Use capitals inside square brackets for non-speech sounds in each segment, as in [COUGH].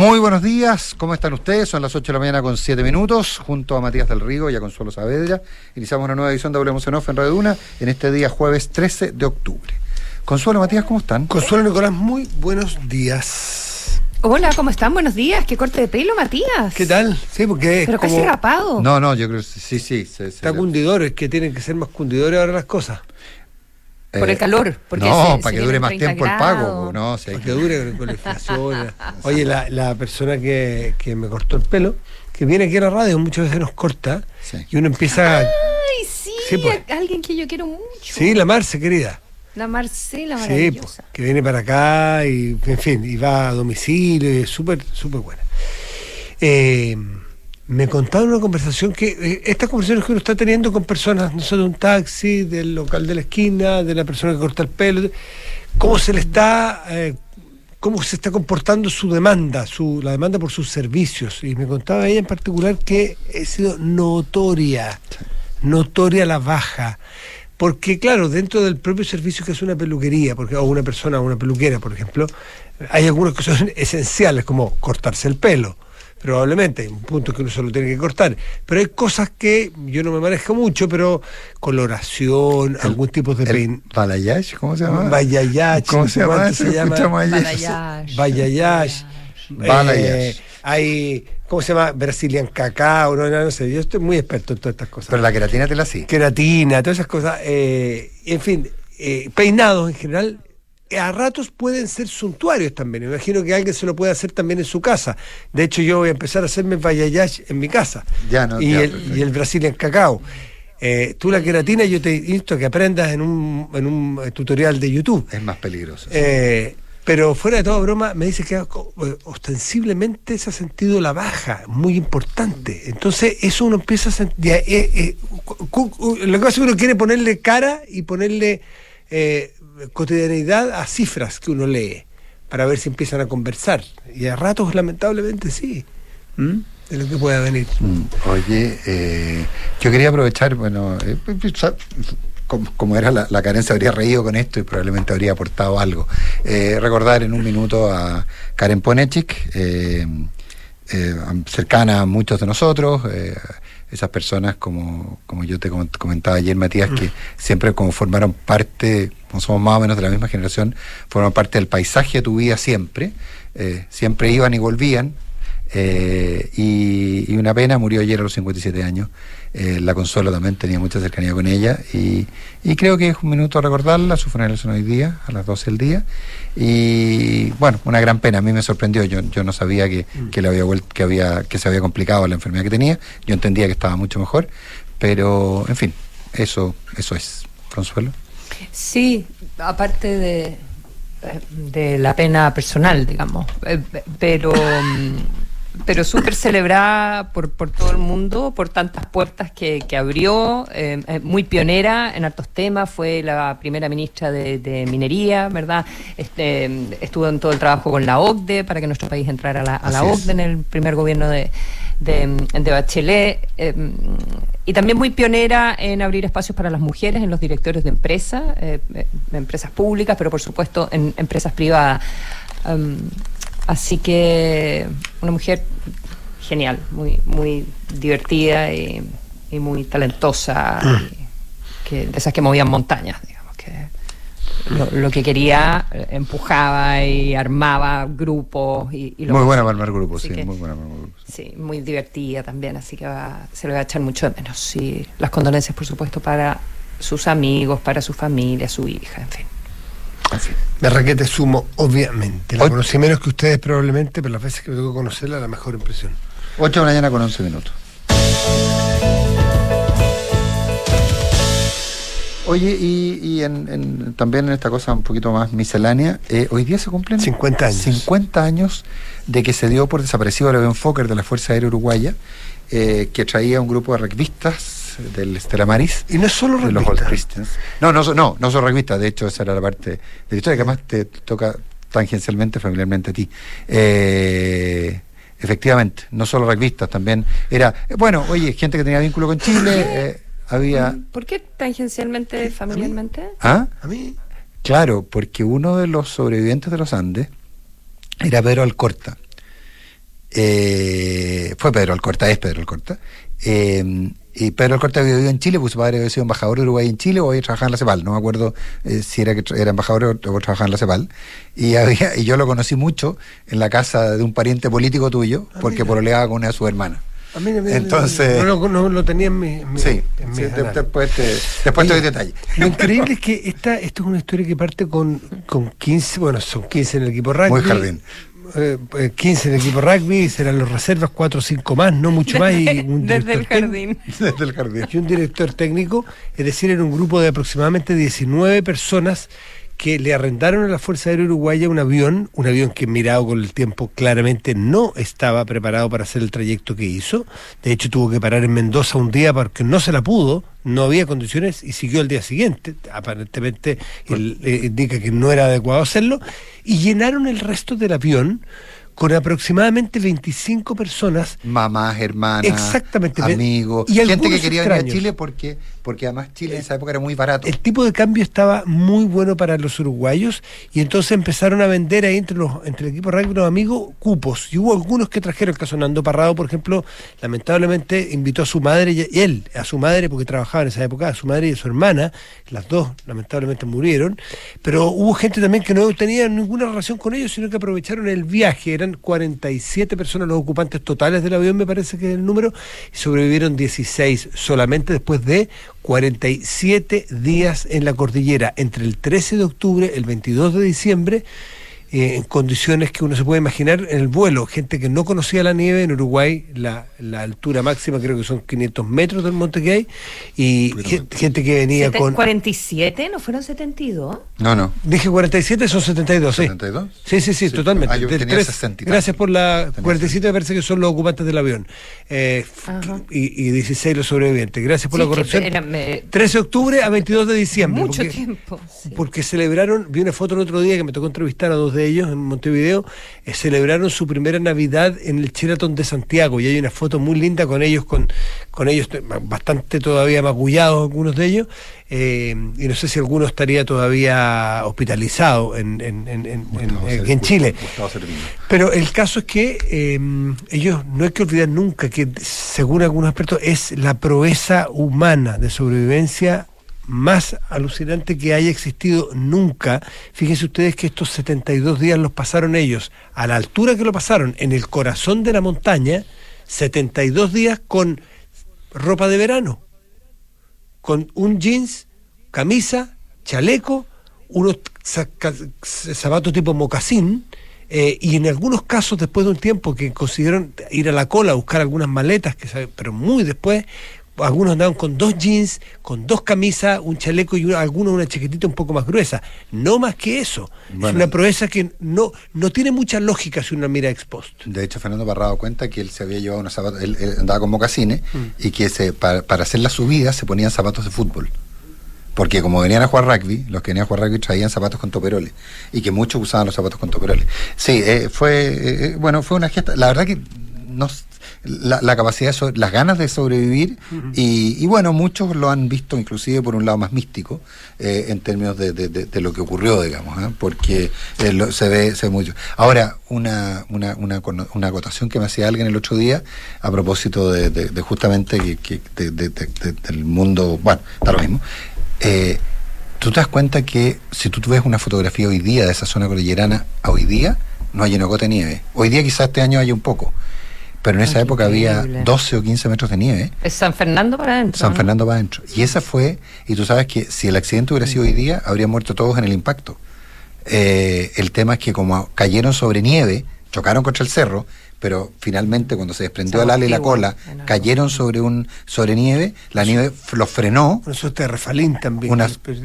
Muy buenos días, ¿cómo están ustedes? Son las 8 de la mañana con 7 minutos, junto a Matías del Rigo y a Consuelo Saavedra. Iniciamos una nueva edición de Hablemos en Off en Radio Duna en este día jueves 13 de octubre. Consuelo, Matías, ¿cómo están? Consuelo Nicolás, muy buenos días. Hola, ¿cómo están? Buenos días. Qué corte de pelo, Matías. ¿Qué tal? Sí, porque es Pero casi rapado. No, no, yo creo que sí, sí. se- se- Está cundidor, es que tienen que ser más cundidores ahora las cosas. Por eh, el calor. Porque no, se- para se que dure más 30 tiempo el pago. No, hay Para que- dure con la inflación. [LAUGHS] Oye, la, la persona que, que me cortó el pelo, que viene aquí a la radio, muchas veces nos corta Sí. y uno empieza... Ay, sí, Sí, pues. alguien que yo quiero mucho. Sí, la Marce, querida. La Marcela Sí, maravillosa. pues, que viene para acá y, en fin, y va a domicilio y es súper, súper buena. Eh, me contaba en una conversación que eh, estas conversaciones que uno está teniendo con personas, no sé, de un taxi, del local de la esquina, de la persona que corta el pelo, cómo se le está, eh, cómo se está comportando su demanda, su, la demanda por sus servicios. Y me contaba ella en particular que ha sido notoria, notoria la baja. Porque, claro, dentro del propio servicio que es una peluquería, porque, o una persona, una peluquera, por ejemplo, hay algunas que son [LAUGHS] esenciales, como cortarse el pelo. Probablemente, hay un punto que uno solo tiene que cortar. Pero hay cosas que yo no me manejo mucho, pero coloración, algún tipo de el pein. Balayage, ¿cómo se llama? Balayage, ¿Cómo se llama? se llama? Balayage. Balayage. Balayage. Eh, hay, ¿cómo se llama? Brazilian cacao, no, no, no sé, yo estoy muy experto en todas estas cosas. Pero la queratina te la sí. Queratina, todas esas cosas. eh, en fin, eh, peinados en general, a ratos pueden ser suntuarios también. Imagino que alguien se lo puede hacer también en su casa. De hecho, yo voy a empezar a hacerme balayage en mi casa. Ya, no, y, ya, el, y el Brazilian cacao. Eh, tú la queratina yo te insto a que aprendas en un, en un eh, tutorial de YouTube. Es más peligroso. Eh, pero fuera de toda broma, me dice que ostensiblemente se ha sentido la baja, muy importante. Entonces, eso uno empieza a sentir. eh, lo que pasa es que uno quiere ponerle cara y ponerle eh, cotidianidad a cifras que uno lee, para ver si empiezan a conversar. Y a ratos, lamentablemente, sí. ¿Mm? De lo que pueda venir. Mm, Oye, eh, yo quería aprovechar, bueno, eh, sa- como, como era la, la carencia, habría reído con esto y probablemente habría aportado algo. Eh, recordar en un minuto a Karen Ponechik, eh, cercana a muchos de nosotros, esas personas como, como yo te com- comentaba ayer, Matías, que siempre como formaron parte, como somos más o menos de la misma generación, forman parte del paisaje de tu vida siempre, eh, siempre iban y volvían, eh, y, y una pena, murió ayer a los 57 años. Eh, la Consuelo también tenía mucha cercanía con ella. Y, y creo que es un minuto a recordarla. Su funeral son hoy día, a las 12 del día. Y bueno, una gran pena. A mí me sorprendió. Yo, yo no sabía que, que, le había que, había, que se había complicado la enfermedad que tenía. Yo entendía que estaba mucho mejor. Pero, en fin, eso, eso es. Consuelo. Sí, aparte de, de la pena personal, digamos. Eh, Pero, mm, pero súper celebrada por, por todo el mundo, por tantas puertas que, que abrió, eh, eh, muy pionera en hartos temas, fue la primera ministra de, de Minería, ¿verdad? Este, estuvo en todo el trabajo con la OCDE para que nuestro país entrara a la, a la. OCDE en el primer gobierno de, de, de Bachelet. eh, y también muy pionera en abrir espacios para las mujeres en los directorios de empresas, eh, empresas públicas, pero por supuesto en empresas privadas. Um, así que una mujer genial, muy, muy divertida y, y muy talentosa, y que, de esas que movían montañas, digamos, que lo, lo que quería eh, empujaba y armaba grupos y, y lo Muy buena para armar grupos, sí. que- Muy buena para armar grupos. Sí, muy divertida también, así que va- se le va a echar mucho de menos. Y las condolencias, por supuesto, para sus amigos, para su familia, su hija, en fin. En fin. Me requete sumo, obviamente. La Hoy- conocí menos que ustedes probablemente, pero las veces que me tocó conocerla, la mejor impresión. 8 de la mañana con 11 minutos. Oye, y, y en, en- también en esta cosa un poquito más miscelánea, eh, hoy día se cumplen 50 años. 50 años de que se dio por desaparecido el avión Fokker de la Fuerza Aérea Uruguaya, eh, que traía un grupo de rugbyistas del Estela Maris. Y no es solo de los. Old Christians. No, no, no, no son rugbyistas, de hecho esa era la parte de la historia que más te toca tangencialmente, familiarmente a ti. Eh, efectivamente, no solo rugbyistas, también era, eh, bueno, oye, gente que tenía vínculo con Chile, [LAUGHS] eh, había... ¿Por qué tangencialmente, familiarmente? ¿Ah? A mí, Claro, porque uno de los sobrevivientes de los Andes era Pedro Alcorta, Eh, fue Pedro Alcorta, es Pedro Alcorta. Eh, y Pedro Alcorta había vivido en Chile, pues su padre había sido embajador de Uruguay en Chile o había trabajado en la CEPAL, no me acuerdo eh, si era que era embajador o, o, trabajaba en la CEPAL. Y, [LAUGHS] había, y yo lo conocí mucho en la casa de un pariente político tuyo, ah, porque pololeaba con una de sus hermanas. A mí, Entonces, no, no, lo tenía en mi. En sí, en sí después te, después te doy detalles. Lo increíble es que esta, esto es una historia que parte con, con 15, bueno, son 15 en el equipo rugby. Muy jardín. Eh, 15 en el equipo rugby, serán los reservas, 4 o 5 más, no mucho más. Y un Desde el jardín. [LAUGHS] Desde el jardín. Y un director técnico, es decir, en un grupo de aproximadamente 19 personas que le arrendaron a la Fuerza Aérea Uruguaya un avión, un avión que mirado con el tiempo claramente no estaba preparado para hacer el trayecto que hizo. De hecho, tuvo que parar en Mendoza un día porque no se la pudo, no había condiciones y siguió el día siguiente. Aparentemente él, eh, indica que no era adecuado hacerlo. Y llenaron el resto del avión con aproximadamente 25 personas. Mamás, hermanas, exactamente, amigos, y gente que quería venir a Chile porque porque además Chile en esa época era muy barato. El tipo de cambio estaba muy bueno para los uruguayos y entonces empezaron a vender ahí entre los entre el equipo rugby los amigos cupos. Y hubo algunos que trajeron, el caso Nando Parrado, por ejemplo, lamentablemente invitó a su madre y él, a su madre, porque trabajaba en esa época, a su madre y a su hermana, las dos lamentablemente murieron, pero hubo gente también que no tenía ninguna relación con ellos, sino que aprovecharon el viaje, eran 47 personas los ocupantes totales del avión, me parece que es el número, y sobrevivieron 16 solamente después de 47 días en la cordillera, entre el 13 de octubre, el 22 de diciembre eh, en condiciones que uno se puede imaginar en el vuelo. Gente que no conocía la nieve en Uruguay, la, la altura máxima creo que son 500 metros del monte que hay, y gente, que venía con... ¿47? ¿No fueron 72? No, no. Dije 47, son 72, sí. ¿72? Sí, sí, sí, totalmente. Ah, gracias por la... 47 me parece que son los ocupantes del avión. Eh, y, y, 16 los sobrevivientes. Gracias por la corrección. 13 de octubre a 22 de diciembre. Mucho tiempo. Porque celebraron, vi una foto el otro día que me tocó entrevistar a dos de ellos en Montevideo, eh, celebraron su primera Navidad en el Sheraton de Santiago. Y hay una foto muy linda con ellos, con, con ellos bastante todavía magullados algunos de ellos, eh, y no sé si alguno estaría todavía hospitalizado en, en, en, en Chile. Pero el caso es que eh, ellos no hay que olvidar nunca que, según algunos expertos, es la proeza humana de sobrevivencia más alucinante que haya existido nunca. Fíjense ustedes que estos 72 días los pasaron ellos a la altura que lo pasaron, en el corazón de la montaña, 72 días con ropa de verano, con un jeans, camisa, chaleco, unos zapatos tipo mocasín, eh, y en algunos casos, después de un tiempo que consiguieron ir a la cola a buscar algunas maletas, que pero muy después, algunos andaban con dos jeans, con dos camisas, un chaleco y algunos una chaquetita un poco más gruesa. No más que eso. Es una proeza que no, no tiene mucha lógica si uno mira ex post. De hecho, Fernando Parrado cuenta que él se había llevado unos zapatos, él, andaba con mocasines mm. y que se, para, hacer la subida se ponían zapatos de fútbol. Porque como venían a jugar rugby, los que venían a jugar rugby traían zapatos con toperoles. Y que muchos usaban los zapatos con toperoles. Sí, eh, fue, eh, eh, bueno, fue una gesta. La verdad que la, capacidad, de las ganas de sobrevivir y, bueno, muchos lo han visto inclusive por un lado más místico eh, en términos de, lo que ocurrió, digamos, ¿eh? porque eh, se, ve, se ve mucho. Ahora, una, una, una, una, acotación que me hacía alguien el otro día a propósito de, justamente que, del mundo, bueno, está lo mismo. tú te das cuenta que si tú ves una fotografía hoy día de esa zona cordillerana a hoy día, no hay una gota de nieve. Hoy día quizás este año haya un poco, pero en esa época había 12 o 15 metros de nieve. Es San Fernando para adentro. San Fernando para adentro. Y esa fue, y tú sabes que si el accidente hubiera sido hoy día, habrían muerto todos en el impacto. Eh, el tema es que como cayeron sobre nieve, chocaron contra el cerro, pero finalmente cuando se desprendió el ala y la cola, cayeron sobre un sobre nieve, la nieve los frenó. Eso es terrefalín también.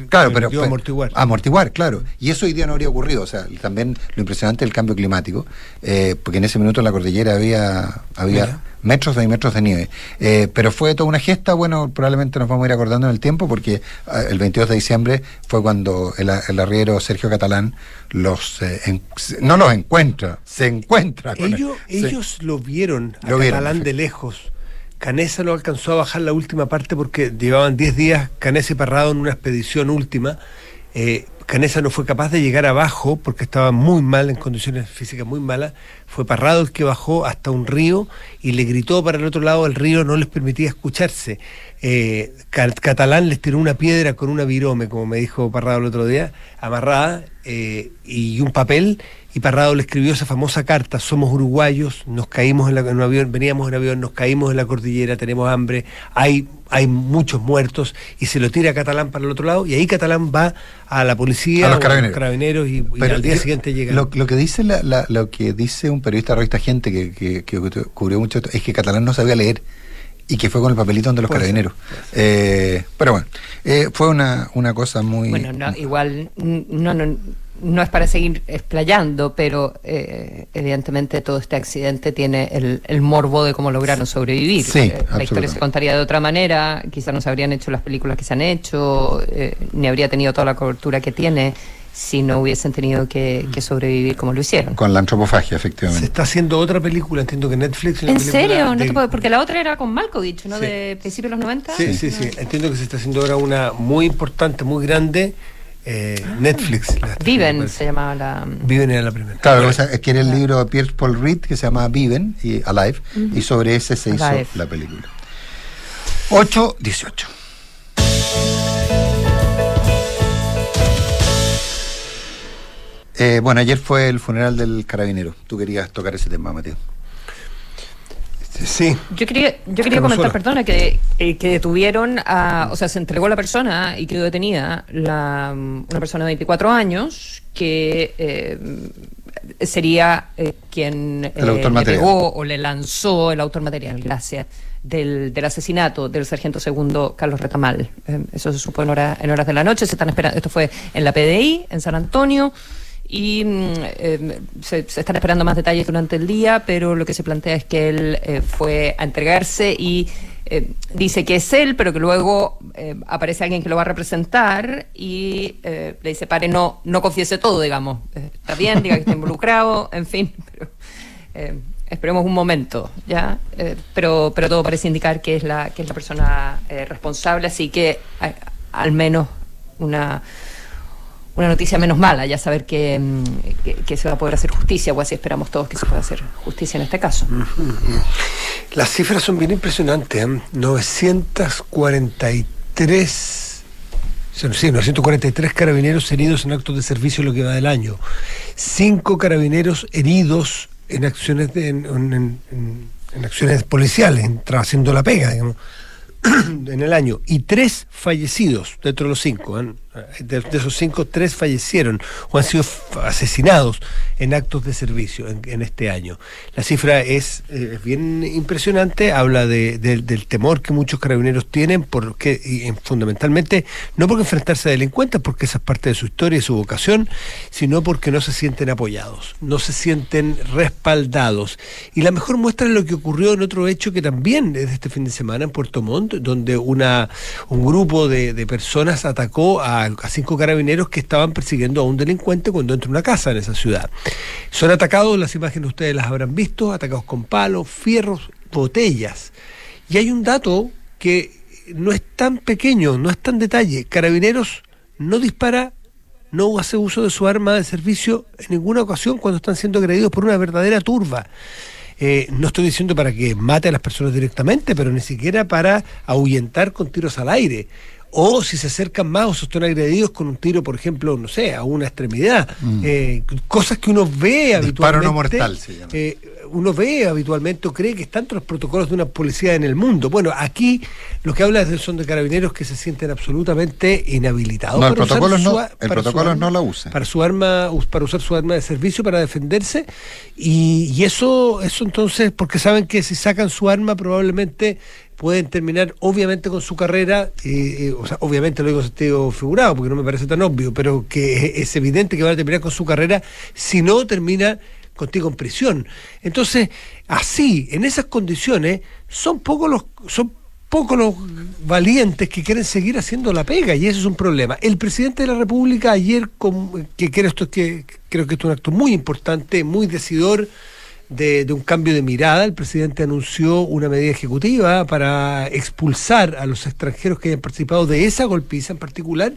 claro, pero, amortiguar. Amortiguar, claro. Y eso hoy día no habría ocurrido. O sea, también lo impresionante del cambio climático, eh, porque en ese minuto en la cordillera había, había metros y metros de nieve. Eh, pero fue toda una gesta, bueno, probablemente nos vamos a ir acordando en el tiempo, porque ah, el 22 de diciembre fue cuando el, arriero Sergio Catalán los eh, no los encuentra, se encuentra. ellos, ellos lo vieron a Catalán de lejos. Canesa lo alcanzó a bajar la última parte porque llevaban 10 días Canesa y Parrado en una expedición última. Eh, Canesa no fue capaz de llegar abajo porque estaba muy mal, en condiciones físicas muy malas. Fue Parrado el que bajó hasta un río y le gritó para el otro lado del río, no les permitía escucharse. Eh, Catalán les tiró una piedra con una virome, como me dijo Parrado el otro día, amarrada, eh, y un papel, y Parrado le escribió esa famosa carta, somos uruguayos, nos caímos en, un avión, veníamos en avión, nos caímos en la cordillera, tenemos hambre, hay, hay muchos muertos, y se lo tira a Catalán para el otro lado, y ahí Catalán va a la policía, a los carabineros, y, al día siguiente llega. Lo, que dice lo que dice un periodista de revista Gente que, que, cubrió mucho esto, es que Catalán no sabía leer y que fue con el papelito de los carabineros. Eh, pero bueno, eh, fue una, una cosa muy... Bueno, igual no, no, no es para seguir explayando, pero eh, evidentemente todo este accidente tiene el, el, morbo de cómo lograron sobrevivir. Sí, la historia se contaría de otra manera, quizás no se habrían hecho las películas que se han hecho, ni habría tenido toda la cobertura que tiene si no hubiesen tenido que, sobrevivir como lo hicieron. Con la antropofagia, efectivamente. Se está haciendo otra película, entiendo que Netflix... ¿En serio? No porque la otra era con Malkovich, ¿no? De principios de los 90. Sí, sí, sí. Entiendo que se está haciendo ahora una muy importante, muy grande. Eh, Netflix. Viven se llamaba la... Viven era la primera. Claro, es que era el libro de Pierre Paul Reed que se llama Viven y Alive, y sobre ese se hizo la película. 8, Eh, bueno, ayer fue el funeral del carabinero. Tú querías tocar ese tema, Mateo. Sí. Yo quería, yo quería comentar, perdona, que, eh, que detuvieron a, o sea, se entregó la persona y quedó detenida la, una persona de 24 años que eh, sería quien le pegó o le lanzó el autor material, gracias, del, del asesinato del sargento segundo Carlos Retamal. eso se supo en, en horas de la noche, se están esperando, esto fue en la PDI, en San Antonio y mm, eh, se, están esperando más detalles durante el día, pero lo que se plantea es que él eh, fue a entregarse y eh, dice que es él, pero que luego aparece alguien que lo va a representar y le dice, pare, no, no confiese todo, digamos. está bien, diga que está involucrado, en fin, [LAUGHS] pero esperemos un momento, ¿ya? pero, pero todo parece indicar que es la, que es la persona responsable, así que al menos una una noticia menos mala, ya saber mm, que, se va a poder hacer justicia, o así esperamos todos que se pueda hacer justicia en este caso. Las cifras son bien impresionantes, 943 ¿eh? sí, 943 carabineros heridos en actos de servicio lo que va del año. Cinco carabineros heridos en acciones en, acciones policiales, haciendo la pega, digamos, [CLEARS THROAT] en el año. Y tres fallecidos dentro de los cinco. ¿eh? De, esos cinco, tres fallecieron o han sido asesinados en actos de servicio en, este año. La cifra es, eh, bien impresionante, habla del temor que muchos carabineros tienen, porque y, fundamentalmente no porque enfrentarse a delincuentes, porque esa es parte de su historia y su vocación, sino porque no se sienten apoyados, no se sienten respaldados. Y la mejor muestra es lo que ocurrió en otro hecho que también es de este fin de semana en Puerto Montt, donde una, un grupo de, de personas atacó a a, cinco carabineros que estaban persiguiendo a un delincuente cuando entra una casa en esa ciudad. Son atacados, las imágenes ustedes las habrán visto, atacados con palos, fierros, botellas. Y hay un dato que no es tan pequeño, no es tan detalle. Carabineros no dispara, no hace uso de su arma de servicio en ninguna ocasión cuando están siendo agredidos por una verdadera turba. Eh, no estoy diciendo para que mate a las personas directamente, pero ni siquiera para ahuyentar con tiros al aire o si se acercan más o se están agredidos con un tiro, por ejemplo, no sé, a una extremidad. Mm. Eh, cosas que uno ve habitualmente. no mortal se llama. Eh, uno ve habitualmente o cree que están todos los protocolos de una policía en el mundo. Bueno, aquí lo que habla son de carabineros que se sienten absolutamente inhabilitados. No, el protocolo, no, el protocolo no lo usa. Para su arma, para usar su arma de servicio para defenderse. Y, y eso, eso entonces, porque saben que si sacan su arma probablemente pueden terminar obviamente con su carrera, eh, o sea, obviamente lo digo en sentido figurado porque no me parece tan obvio, pero que [LAUGHS] es evidente que van a terminar con su carrera si no termina contigo en prisión. Entonces, así, en esas condiciones, son pocos los, son pocos los valientes que quieren seguir haciendo la pega y eso es un problema. El presidente de la República ayer, que, creo, esto, que creo que esto es un acto muy importante, muy decidor, de, un cambio de mirada. El presidente anunció una medida ejecutiva para expulsar a los extranjeros que hayan participado de esa golpiza en particular.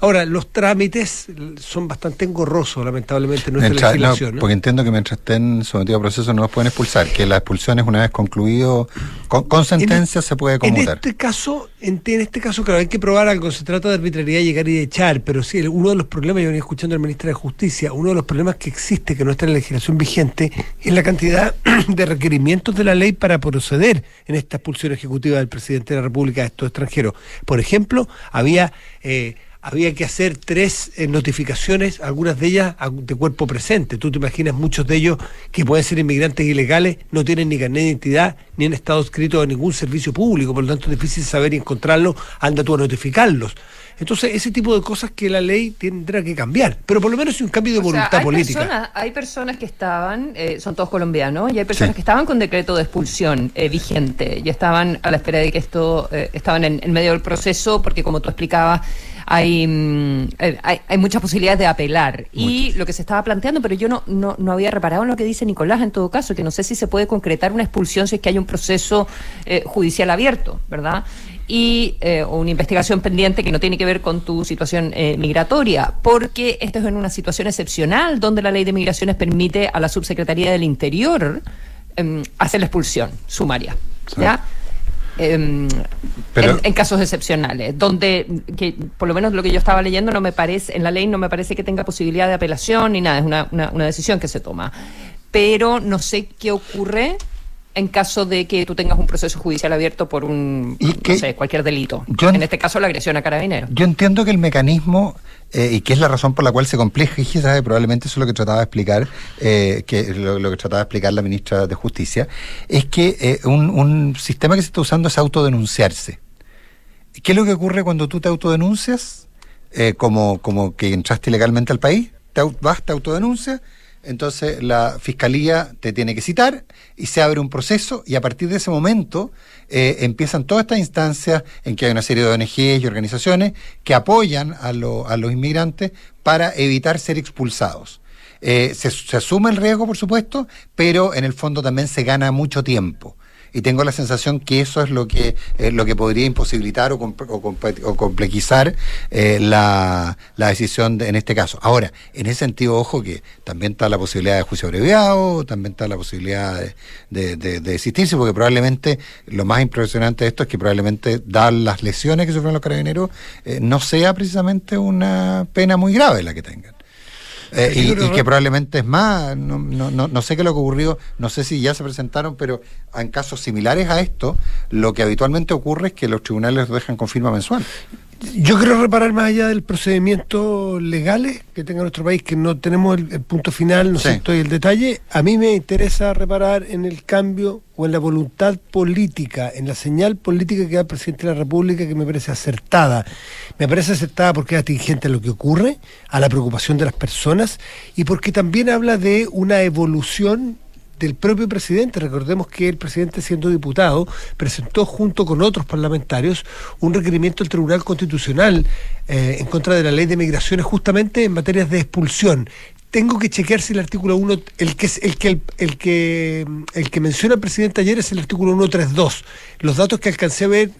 Ahora, los trámites son bastante engorrosos, lamentablemente, en nuestra legislación. Porque entiendo que mientras estén sometidos a proceso no los pueden expulsar, que las expulsiones una vez concluido, con, sentencia se puede conmutar. En este caso, en, este caso, claro, hay que probar algo, se trata de arbitrariedad, llegar y echar, pero sí, uno de los problemas, yo venía escuchando al ministro de Justicia, uno de los problemas que existe, que no está en la legislación vigente, es la cantidad [CLEARS THROAT] de requerimientos de la ley para proceder en esta expulsión ejecutiva del presidente de la República de estos extranjeros. Por ejemplo, había... Eh, había que hacer tres eh, notificaciones, algunas de ellas de cuerpo presente. Tú te imaginas muchos de ellos que pueden ser inmigrantes ilegales, no tienen ni carnet de identidad, ni han estado inscritos a ningún servicio público, por lo tanto es difícil saber y encontrarlos, anda tú a notificarlos. Entonces, ese tipo de cosas que la ley tendrá que cambiar, pero por lo menos es un cambio de voluntad política. hay personas que estaban, eh, son todos colombianos, y hay personas que estaban con decreto de expulsión eh, vigente, y estaban a la espera de que esto, estaban en, en medio del proceso, porque como tú explicabas, Mm, eh, hay, hay, muchas posibilidades de apelar. Y lo que se estaba planteando, pero yo no, no, no, había reparado en lo que dice Nicolás en todo caso, que no sé si se puede concretar una expulsión si es que hay un proceso eh, judicial abierto, ¿verdad? y eh, una investigación pendiente que no tiene que ver con tu situación migratoria, porque esto es en una situación excepcional donde la ley de migraciones permite a la subsecretaría del Interior em, hacer la expulsión sumaria. ¿ya? Em, en, casos excepcionales, donde que por lo menos lo que yo estaba leyendo no me parece, en la ley no me parece que tenga posibilidad de apelación ni nada, es una, una, decisión que se toma. Pero no sé qué ocurre en caso de que tú tengas un proceso judicial abierto por un, no sé, cualquier delito. en este caso, la agresión a carabineros. Yo entiendo que el mecanismo eh, y que es la razón por la cual se compleja, y probablemente eso es lo que trataba de explicar, eh, que lo, que trataba de explicar la ministra de Justicia, es que eh, un, sistema que se está usando es autodenunciarse. ¿Qué es lo que ocurre cuando tú te autodenuncias? como, como que entraste ilegalmente al país, te, vas, te autodenuncias, entonces la fiscalía te tiene que citar y se abre un proceso y a partir de ese momento eh, empiezan todas estas instancias en que hay una serie de ONGs y organizaciones que apoyan a, los inmigrantes para evitar ser expulsados. Eh, se asume el riesgo, por supuesto, pero en el fondo también se gana mucho tiempo y tengo la sensación que eso es lo que eh, lo que podría imposibilitar o, o, complejizar eh, la, decisión en este caso. Ahora, en ese sentido, ojo que también está la posibilidad de juicio abreviado, también está la posibilidad de, de, desistirse, porque probablemente lo más impresionante de esto es que probablemente, dar las lesiones que sufren los carabineros, eh, no sea precisamente una pena muy grave la que tengan. Eh, y, que probablemente es más, no, no, no, sé qué lo que ocurrió, no sé si ya se presentaron, pero en casos similares a esto, lo que habitualmente ocurre es que los tribunales dejan con firma mensual. Yo quiero reparar más allá del procedimiento legales que tenga nuestro país, que no tenemos el, punto final, no sé estoy el detalle. A mí me interesa reparar en el cambio o en la voluntad política, en la señal política que da el presidente de la República, que me parece acertada. Me parece acertada porque es atingente a lo que ocurre, a la preocupación de las personas y porque también habla de una evolución del propio presidente. Recordemos que el presidente, siendo diputado, presentó junto con otros parlamentarios un requerimiento al Tribunal Constitucional eh, en contra de la ley de migraciones justamente en materias de expulsión tengo que chequear si el artículo 1, el que, el, que, el, que, el que menciona el presidente ayer es el artículo 132. Los datos que alcancé a ver,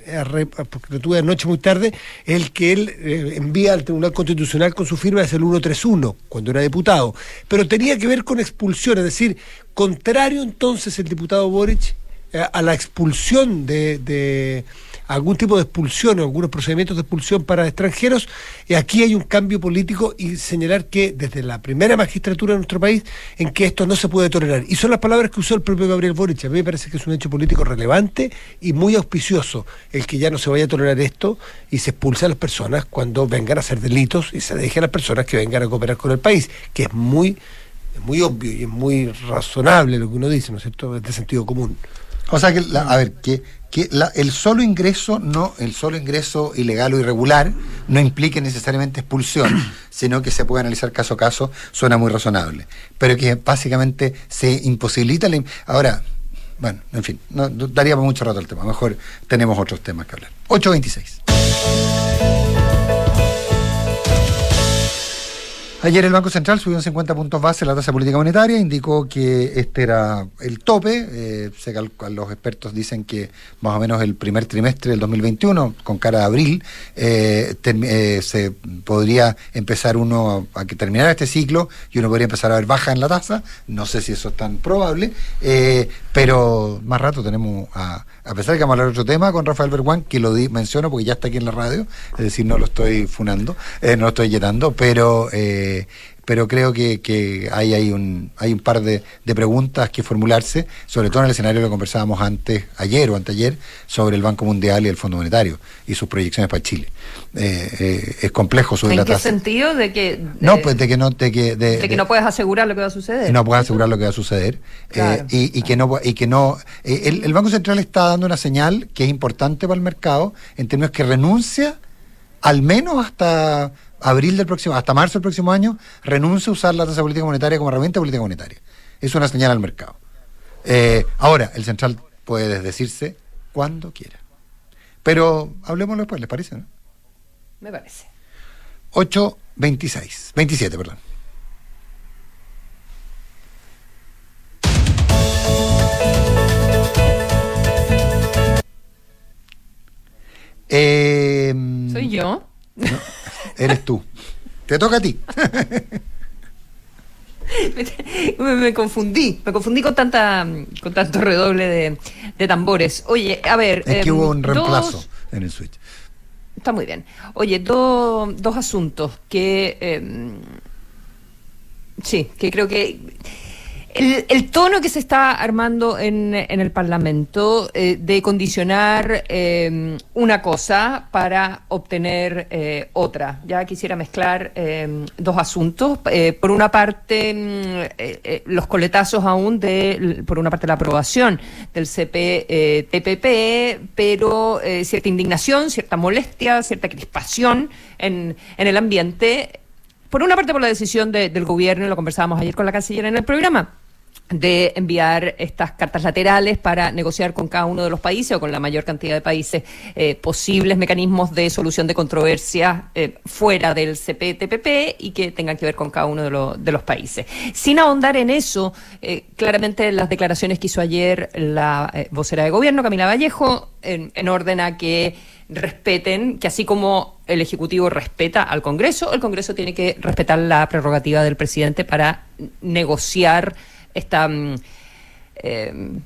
porque lo tuve anoche muy tarde, el que él eh, envía al Tribunal Constitucional con su firma es el 131, cuando era diputado. Pero tenía que ver con expulsión, es decir, contrario entonces el diputado Boric eh, a la expulsión de algún tipo de expulsión o algunos procedimientos de expulsión para extranjeros. Y aquí hay un cambio político y señalar que desde la primera magistratura de nuestro país en que esto no se puede tolerar. Y son las palabras que usó el propio Gabriel Boric. A mí me parece que es un hecho político relevante y muy auspicioso el que ya no se vaya a tolerar esto y se expulse a las personas cuando vengan a hacer delitos y se deje a las personas que vengan a cooperar con el país, que es muy, muy obvio y es muy razonable lo que uno dice, ¿no es cierto?, es de sentido común. O sea que, a ver, que que el solo ingreso no el solo ingreso ilegal o irregular no implique necesariamente expulsión [CLEARS THROAT] sino que se puede analizar caso a caso suena muy razonable. Pero que básicamente se imposibilita ahora bueno en fin no, daríamos mucho rato al tema mejor tenemos otros temas que hablar. 826 Ayer el Banco Central subió en 50 puntos base la tasa política monetaria, indicó que este era el tope. Eh, se los expertos dicen que más o menos el primer trimestre del 2021, con cara de abril, eh, eh, se podría empezar uno a, que terminara este ciclo y uno podría empezar a ver baja en la tasa. No sé si eso es tan probable, pero más rato tenemos a, a pesar de que vamos a hablar otro tema con Rafael Berguán, que lo di, menciono porque ya está aquí en la radio, es decir, no lo estoy funando, no lo estoy llenando, pero pero creo que, que hay, hay, un, hay un par de, de, preguntas que formularse, sobre todo en el escenario que conversábamos antes, ayer o anteayer, sobre el Banco Mundial y el Fondo Monetario y sus proyecciones para Chile. Eh, eh, es complejo subir ¿En la qué tasa. sentido? De que, no, pues de que no, de que, de, que no puedes asegurar lo que va a suceder. No puedes asegurar lo que va a suceder. Claro. Eh, y, y, que no, y que no el, el Banco Central está dando una señal que es importante para el mercado en términos que renuncia al menos hasta abril del próximo, hasta marzo del próximo año, renuncia a usar la tasa política monetaria como herramienta de política monetaria. Es una señal al mercado. Eh, ahora, el central puede desdecirse cuando quiera. Pero hablemoslo después, ¿les parece? No? Me parece. 8.26, 27, perdón. Eh, ¿Soy yo? No, eres tú. Te toca a ti. [LAUGHS] me, me, confundí, me confundí con tanta con tanto redoble de, de tambores. Oye, a ver. Es que hubo un reemplazo dos, en el switch. Está muy bien. Oye, do, dos asuntos que eh, sí, que creo que el, el, tono que se está armando en, en el Parlamento eh, de condicionar eh, una cosa para obtener eh, otra. Ya quisiera mezclar dos asuntos. por una parte, los coletazos aún de, por una parte, la aprobación del CP-TPP, pero cierta indignación, cierta molestia, cierta crispación en, en el ambiente. Por una parte, por la decisión de, del gobierno, y lo conversábamos ayer con la canciller en el programa, de enviar estas cartas laterales para negociar con cada uno de los países o con la mayor cantidad de países eh, posibles mecanismos de solución de controversias eh, fuera del CPTPP y que tengan que ver con cada uno de, de los países. Sin ahondar en eso, eh, claramente las declaraciones que hizo ayer la vocera de gobierno, Camila Vallejo, en orden a que respeten que así como el Ejecutivo respeta al Congreso, el Congreso tiene que respetar la prerrogativa del presidente para negociar esta eh,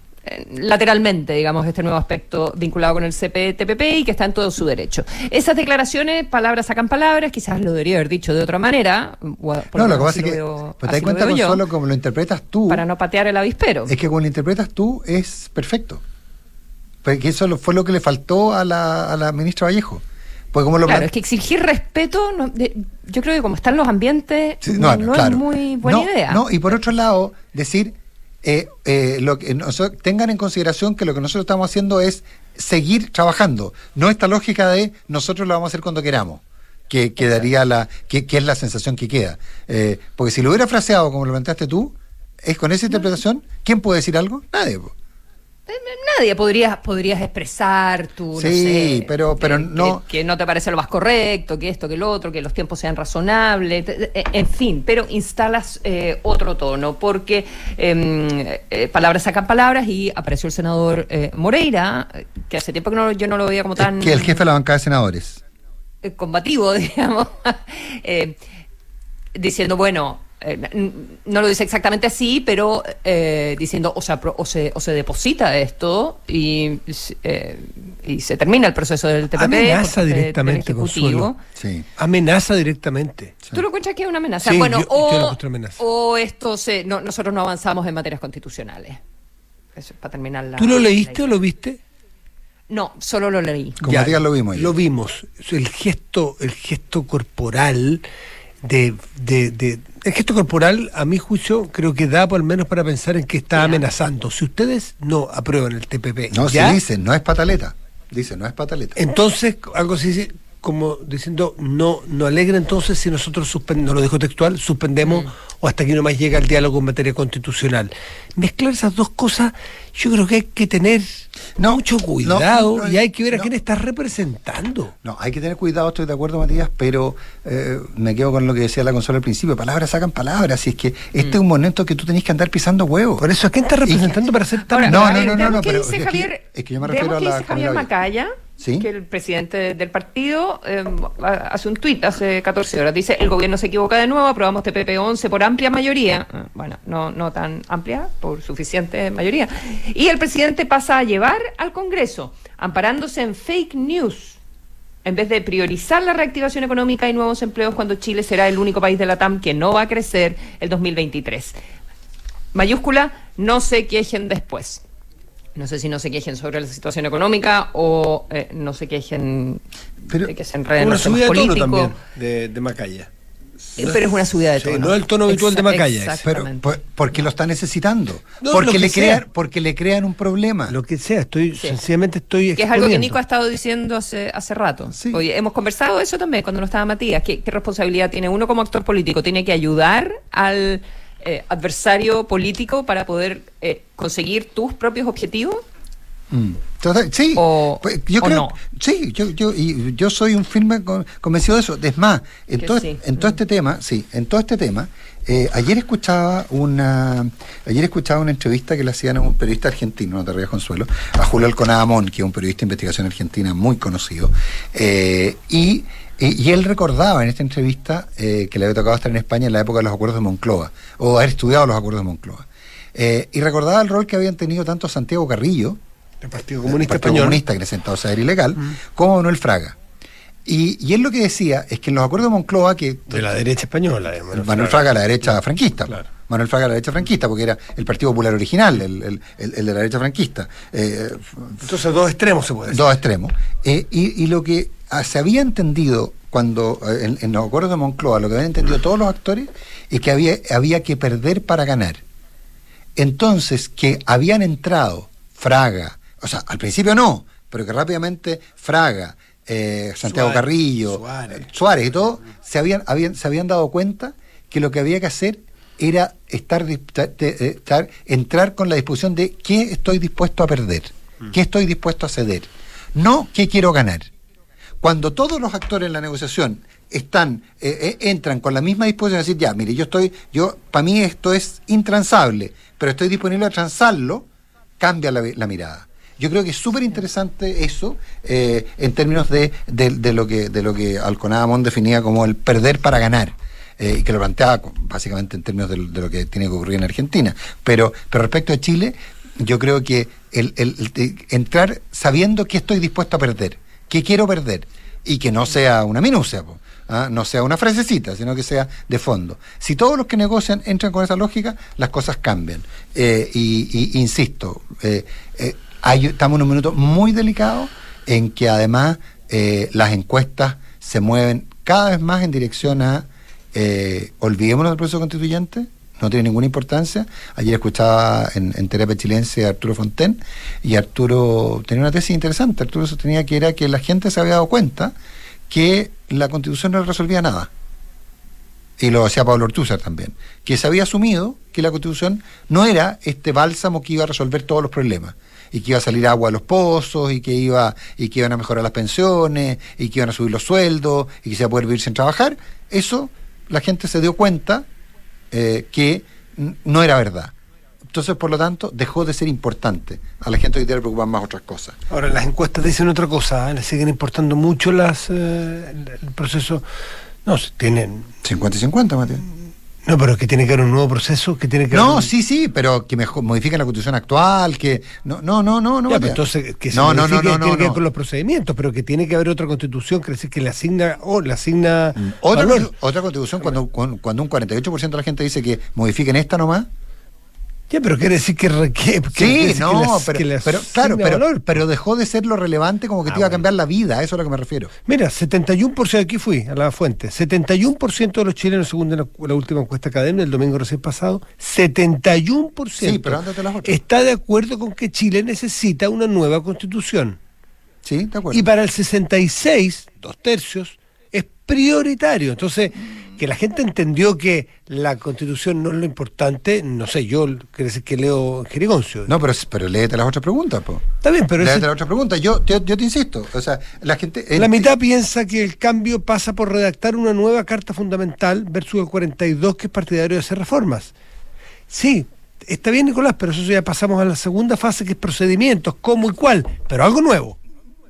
lateralmente, digamos, este nuevo aspecto vinculado con el CPTPP y que está en todo su derecho. Esas declaraciones, palabras sacan palabras, quizás lo debería haber dicho de otra manera. No, lo que pasa es que veo, pues te das cuenta con yo, solo como lo interpretas tú. Para no patear el avispero. Es que como lo interpretas tú es perfecto. Porque eso fue lo que le faltó a la, a la ministra Vallejo. Pues como lo claro, es que exigir respeto, no, de, yo creo que como están los ambientes, sí, no, no, no claro. es muy buena idea. No, y por otro lado, decir, eh, eh, lo que nosotros, tengan en consideración que lo que nosotros estamos haciendo es seguir trabajando, no esta lógica de nosotros lo vamos a hacer cuando queramos. Que quedaría la, que, que es la sensación que queda. Eh, porque si lo hubiera fraseado como lo planteaste tú, es con esa interpretación, ¿quién puede decir algo? Nadie. Po. Nadie podrías podrías expresar tu sí, no sé, pero pero que, no que, que, no te parece lo más correcto que esto que lo otro que los tiempos sean razonables en fin pero instalas eh, otro tono porque eh, eh, palabras sacan palabras y apareció el senador eh, Moreira que hace tiempo que no, yo no lo veía como tan que el jefe de la bancada de senadores. combativo [LAUGHS] digamos eh, diciendo bueno eh, no lo dice exactamente así, pero eh, diciendo o, sea, o, se, o se deposita esto y, eh, y se termina el proceso del TPP. Amenaza directamente, Consuelo. Sí. Amenaza directamente. Sí. ¿Tú lo encuentras que es una amenaza? Sí, bueno, yo, o, yo amenaza. o esto se, no, nosotros no avanzamos en materias constitucionales. Eso es para terminar la. ¿Tú lo leíste la o lo viste? No, solo lo leí. Como ya, lo vimos. Lo vimos. El gesto, el gesto corporal de, de, de, el gesto corporal, a mi juicio, creo que da por lo menos para pensar en que está Ya. amenazando. Si ustedes no aprueban el TPP, No, ¿ya? se dice, no es pataleta. Dice, no es pataleta. entonces algo así dice, como diciendo, no, no alegra entonces si nosotros suspendemos, no lo dijo textual, suspendemos o hasta aquí nomás llega el diálogo en materia constitucional. Mezclar esas dos cosas, yo creo que hay que tener mucho cuidado y hay que ver a quién está representando. No, hay que tener cuidado, estoy de acuerdo, Matías, pero eh, me quedo con lo que decía la consola al principio. Palabras sacan palabras, y es que este es un momento que tú tenés que andar pisando huevos. Por eso, ¿a quién está representando para hacer tan... no, no, no, no, no, pero es que, es que yo me refiero a la... Javier Macaya que el presidente del partido eh, hace un tuit hace 14 horas. Dice, el gobierno se equivoca de nuevo, aprobamos TPP 11 por amplia mayoría. Bueno, no, no tan amplia, por suficiente mayoría. Y el presidente pasa a llevar al Congreso, amparándose en fake news, en vez de priorizar la reactivación económica y nuevos empleos cuando Chile será el único país de la TAM que no va a crecer el 2023. Mayúscula, no se quejen después. No sé si no se quejen sobre la situación económica o eh, no se quejen pero, de que se enreden una subida de de, Macaya. Eh, pero es una subida de tono. no el tono habitual de Macaya. Pero porque lo está necesitando. porque le crean, porque le crean un problema. Lo que sea, estoy sencillamente estoy Que es algo que Nico ha estado diciendo hace, hace rato. Oye, hemos conversado eso también cuando no estaba Matías. ¿Qué, ¿Qué responsabilidad tiene uno como actor político? Tiene que ayudar al eh, adversario político para poder eh, conseguir tus propios objetivos? Mm. sí, pues, yo creo, sí, yo, yo, y yo soy un firme convencido de eso. Es más, en, todo, en todo este tema, sí, en todo este tema, eh, ayer escuchaba una ayer escuchaba una entrevista que le hacían a un periodista argentino, no te rías Consuelo, a Julio Alconadamón, que es un periodista de investigación argentina muy conocido, y y, él recordaba en esta entrevista eh, que le había tocado estar en España en la época de los acuerdos de Moncloa, o haber estudiado los acuerdos de Moncloa. Eh, y recordaba el rol que habían tenido tanto Santiago Carrillo, el Partido Comunista, Partido Comunista que a ser ilegal, como Manuel Fraga. Y, y, él lo que decía es que en los acuerdos de Moncloa, que. De la derecha española, de Manuel, Fraga, la derecha franquista. Manuel Fraga, la derecha franquista, porque era el Partido Popular original, el, el, de la derecha franquista. Eh, Entonces, dos extremos se puede decir. Dos extremos. y, y lo que Ah, se había entendido cuando eh, en, los acuerdos de Moncloa, lo que habían entendido todos los actores, es que había, había que perder para ganar. Entonces, que habían entrado Fraga, o sea, al principio no, pero que rápidamente Fraga, eh, Santiago Carrillo, Suárez. y todo, se habían, habían, se habían dado cuenta que lo que había que hacer era estar, estar, entrar con la disposición de qué estoy dispuesto a perder, mm. qué estoy dispuesto a ceder, no qué quiero ganar. Cuando todos los actores en la negociación están, eh, eh, entran con la misma disposición de decir, ya, mire, yo estoy, yo, para mí esto es intransable, pero estoy disponible a transarlo, cambia la, mirada. Yo creo que es súper interesante eso eh, en términos de, de, lo que de lo que Alconada definía como el perder para ganar. y que lo planteaba básicamente en términos de, lo que tiene que ocurrir en Argentina. Pero, pero respecto a Chile, yo creo que el, entrar sabiendo que estoy dispuesto a perder ¿Qué quiero perder? Y que no sea una minucia, ¿ah? no sea una frasecita, sino que sea de fondo. Si todos los que negocian entran con esa lógica, las cosas cambian. Eh, y, insisto, eh, eh, estamos en un minuto muy delicado en que además las encuestas se mueven cada vez más en dirección a olvidémonos del proceso constituyente, no tiene ninguna importancia. Ayer escuchaba en, Terapia Chilense a Arturo Fonten y Arturo tenía una tesis interesante. Arturo sostenía que era que la gente se había dado cuenta que la constitución no resolvía nada. Y lo hacía Pablo Ortúzar también. Que se había asumido que la constitución no era este bálsamo que iba a resolver todos los problemas y que iba a salir agua a los pozos y que iba y que iban a mejorar las pensiones y que iban a subir los sueldos y que se iba a poder vivir sin trabajar eso la gente se dio cuenta eh, que no era verdad. Entonces, por lo tanto, dejó de ser importante. A la gente hoy día le preocupan más otras cosas. Ahora, las encuestas dicen otra cosa, ¿eh? le siguen importando mucho las eh, el proceso. No, tienen. 50 y 50, Matías. No, pero que tiene que haber un nuevo proceso, que tiene que No, sí, sí, pero que mejor, modifiquen la constitución actual, que no, no, no, no, no. entonces que se no, no, no, no, tiene que ver con los procedimientos, pero que tiene que haber otra constitución que, que le asigna o le asigna otra, otra constitución cuando, cuando un 48% de la gente dice que modifiquen esta nomás ya, pero quiere decir que, que, sí, no, pero, claro, pero, pero, dejó de ser lo relevante como que te iba a ah, cambiar la vida, a eso es a lo que me refiero. Mira, 71%, aquí fui, a la fuente, 71% de los chilenos, según la, última encuesta académica el domingo recién pasado, 71% sí, pero las está de acuerdo con que Chile necesita una nueva constitución. Sí, de acuerdo. Y para el 66, dos tercios, prioritario. Entonces, que la gente entendió que la constitución no es lo importante, no sé, yo decir que leo Jerigoncio. No, pero, pero léete las otras preguntas, po. Está bien, pero léete ese- las otras preguntas. Yo, yo, yo te insisto, o sea, la gente... la mitad piensa que el cambio pasa por redactar una nueva carta fundamental versus el 42 que es partidario de hacer reformas. Sí, está bien Nicolás, pero eso ya pasamos a la segunda fase que es procedimientos, cómo y cuál, pero algo nuevo.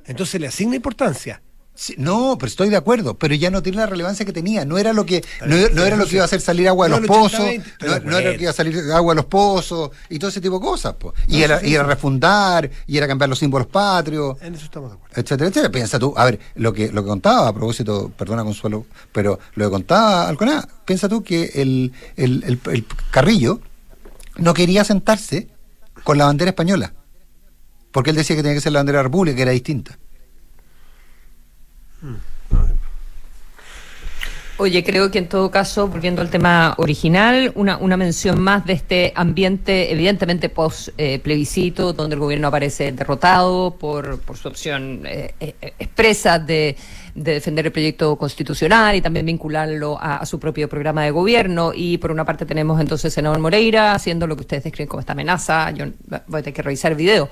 Entonces le asigna importancia. Sí, no, pero estoy de acuerdo, pero ya no tiene la relevancia que tenía. No era lo que no, no era lo que iba a hacer salir agua de No, los el 80-20, pozos, no, era lo que iba a salir agua de los pozos y todo ese tipo de cosas. po. Y, era, y era refundar, y era cambiar los símbolos patrios, En eso estamos de acuerdo. etcétera, etcétera. Piensa tú, a ver, lo que, lo que contaba, a propósito, perdona Consuelo, pero lo que contaba Alconá, piensa tú que el, el, el, el Carrillo no quería sentarse con la bandera española, porque él decía que tenía que ser la bandera República, que era distinta. Oye, creo que en todo caso, volviendo al tema original, una, una mención más de este ambiente, evidentemente post eh, plebiscito, donde el gobierno aparece derrotado por, por su opción eh, eh, expresa de, de defender el proyecto constitucional y también vincularlo a, a su propio programa de gobierno. Y por una parte tenemos entonces senador Moreira haciendo lo que ustedes describen como esta amenaza. Yo voy a tener que revisar el video.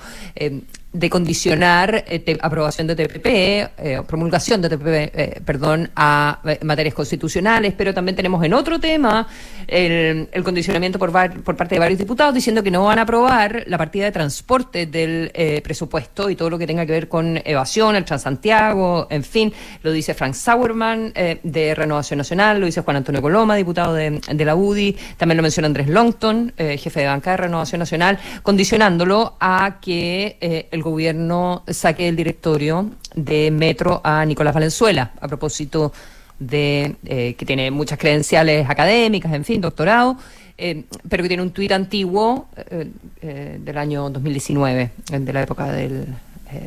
De condicionar eh, aprobación de TPP, eh, promulgación de TPP, eh, perdón, a eh, materias constitucionales, pero también tenemos en otro tema el, el condicionamiento por, var- por parte de varios diputados diciendo que no van a aprobar la partida de transporte del eh, presupuesto y todo lo que tenga que ver con evasión, el Transantiago, en fin, lo dice Frank Sauerman de Renovación Nacional, lo dice Juan Antonio Coloma, diputado de, la UDI, también lo menciona Andrés Longton, jefe de banca de Renovación Nacional, condicionándolo a que el gobierno saque del directorio de Metro a Nicolás Valenzuela, a propósito de eh, que tiene muchas credenciales académicas, en fin, doctorado, eh, pero que tiene un tuit antiguo eh, eh, del año 2019, eh, de la época del,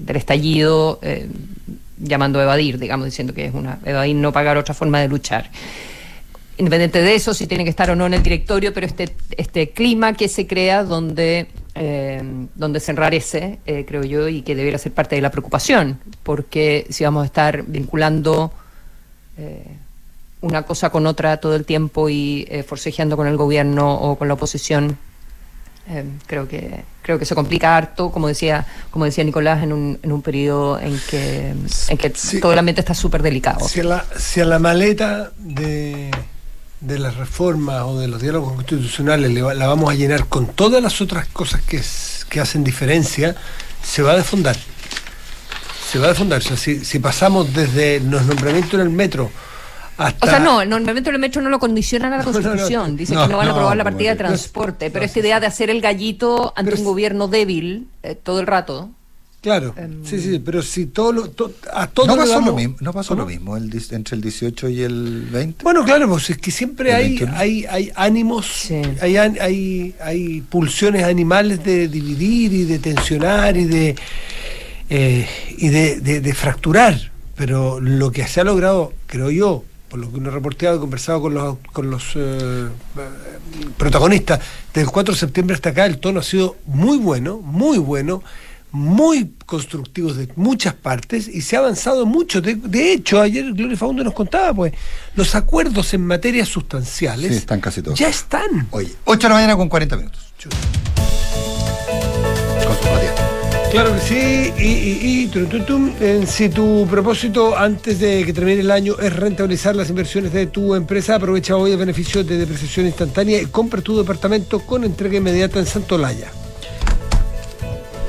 del estallido, llamando a evadir, digamos, diciendo que es una evadir, no pagar otra forma de luchar. Independiente de eso, si tiene que estar o no en el directorio, pero este, este clima que se crea donde, eh, donde se enrarece, eh, creo yo, y que debiera ser parte de la preocupación, porque si vamos a estar vinculando eh, una cosa con otra todo el tiempo y forcejeando con el gobierno o con la oposición, creo que creo que se complica harto, como decía como decía Nicolás, en un, en un periodo en que, en que Sí. todo el ambiente está súper delicado. Si a, la, si a la maleta de, de las reformas o de los diálogos constitucionales le va- la vamos a llenar con todas las otras cosas que, es- que hacen diferencia, se va a desfondar. Se va a desfondar. O sea, si, si pasamos desde los nombramientos en el metro hasta... O sea, no, normalmente el metro no lo condicionan a la [LAUGHS] No, no, no. Constitución. Dicen No, que no van a aprobar la partida de transporte. Pero esta idea de hacer el gallito ante un gobierno débil eh, todo el rato. Claro, Em, sí, sí, pero si todo lo, to- a todo No pasó, damos- lo mismo, no pasó ¿Cómo? lo mismo el, entre el 18 y el 20. Bueno, claro, pues es que siempre hay, 21. hay, hay ánimos, Sí. hay, hay, hay pulsiones animales de dividir y de tensionar y de eh, y de, de- de fracturar. Pero lo que se ha logrado, creo yo, por lo que uno ha reporteado y conversado con los, con los eh, eh, protagonistas, del 4 de septiembre hasta acá el tono ha sido muy bueno, muy bueno, muy constructivo de muchas partes y se ha avanzado mucho. De, de hecho, ayer Gloria Faundo nos contaba, pues, los acuerdos en materias sustanciales Sí, están casi todos. ya están. Oye, 8 de la mañana con 40 minutos. Con su Matías. Claro que sí, y, y, y tum, tum, tum, en si tu propósito antes de que termine el año es rentabilizar las inversiones de tu empresa, aprovecha hoy el beneficio de depreciación instantánea y compra tu departamento con entrega inmediata en Santolaya.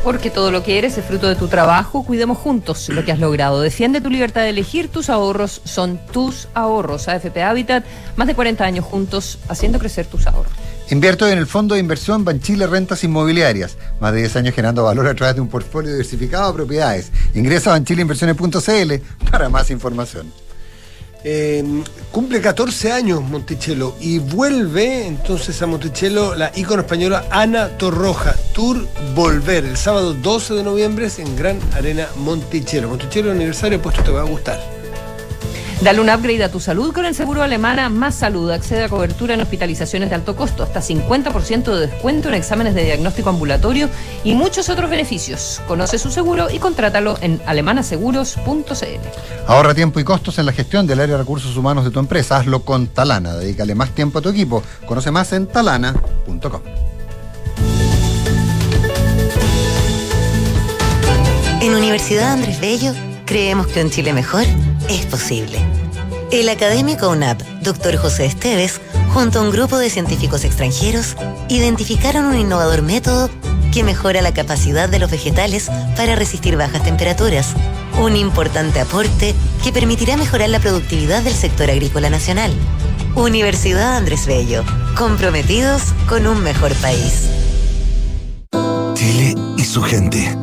Porque todo lo que eres es fruto de tu trabajo. Cuidemos juntos lo que has logrado. Defiende tu libertad de elegir. Tus ahorros son tus ahorros. AFP Habitat, más de 40 años juntos haciendo crecer tus ahorros. Invierto en el fondo de inversión Banchile Rentas Inmobiliarias. Más de 10 años generando valor a través de un portfolio diversificado de propiedades. Ingresa a banchileinversiones.cl para más información. Eh, cumple 14 años Monticello y vuelve entonces a Monticello la ícono española Ana Torroja, Tour Volver, el sábado 12 de noviembre en Gran Arena Monticello. Monticello aniversario, pues esto te va a gustar. Dale un upgrade a tu salud con el seguro alemana Más Salud. Accede a cobertura en hospitalizaciones de alto costo, hasta 50% de descuento en exámenes de diagnóstico ambulatorio y muchos otros beneficios. Conoce su seguro y contrátalo en alemanaseguros.cl. Ahorra tiempo y costos en la gestión del área de recursos humanos de tu empresa. Hazlo con Talana. Dedícale más tiempo a tu equipo. Conoce más en talana.com. En Universidad Andrés Bello creemos que un Chile mejor es posible. El académico UNAP, Dr. José Esteves, junto a un grupo de científicos extranjeros, identificaron un innovador método que mejora la capacidad de los vegetales para resistir bajas temperaturas, un importante aporte que permitirá mejorar la productividad del sector agrícola nacional. Universidad Andrés Bello, comprometidos con un mejor país. Chile y su gente.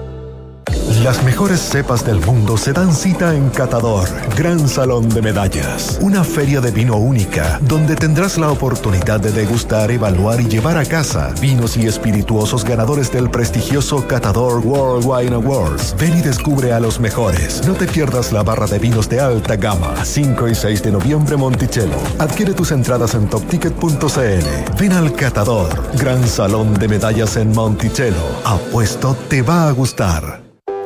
Las mejores cepas del mundo se dan cita en Catador, Gran Salón de Medallas, una feria de vino única donde tendrás la oportunidad de degustar, evaluar y llevar a casa vinos y espirituosos ganadores del prestigioso Catador World Wine Awards. Ven y descubre a los mejores. No te pierdas la barra de vinos de alta gama. 5 y 6 de noviembre Monticello. Adquiere tus entradas en topticket.cl. Ven al Catador, Gran Salón de Medallas en Monticello. Apuesto te va a gustar.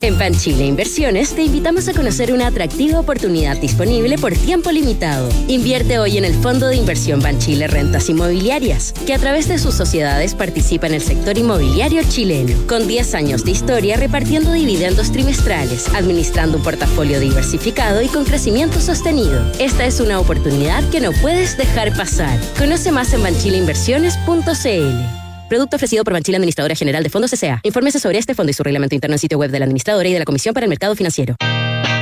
en Banchile Inversiones te invitamos a conocer una atractiva oportunidad disponible por tiempo limitado. Invierte hoy en el Fondo de Inversión Banchile Rentas Inmobiliarias, que a través de sus sociedades participa en el sector inmobiliario chileno, con 10 años de historia repartiendo dividendos trimestrales, administrando un portafolio diversificado y con crecimiento sostenido. Esta es una oportunidad que no puedes dejar pasar. Conoce más en banchileinversiones.cl. Producto ofrecido por Banchila Administradora General de Fondos S.A. Infórmese sobre este fondo y su reglamento interno en sitio web de la administradora y de la Comisión para el Mercado Financiero.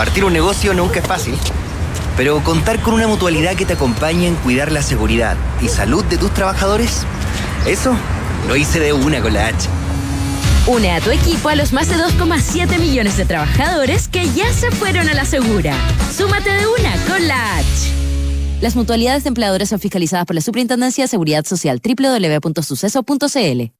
Partir un negocio nunca es fácil, pero contar con una mutualidad que te acompañe en cuidar la seguridad y salud de tus trabajadores, eso lo hice de una con la H. Une a tu equipo a los más de 2,7 millones de trabajadores que ya se fueron a la segura. Súmate de una con la H. Las mutualidades de empleadores son fiscalizadas por la Superintendencia de Seguridad Social www.suceso.cl.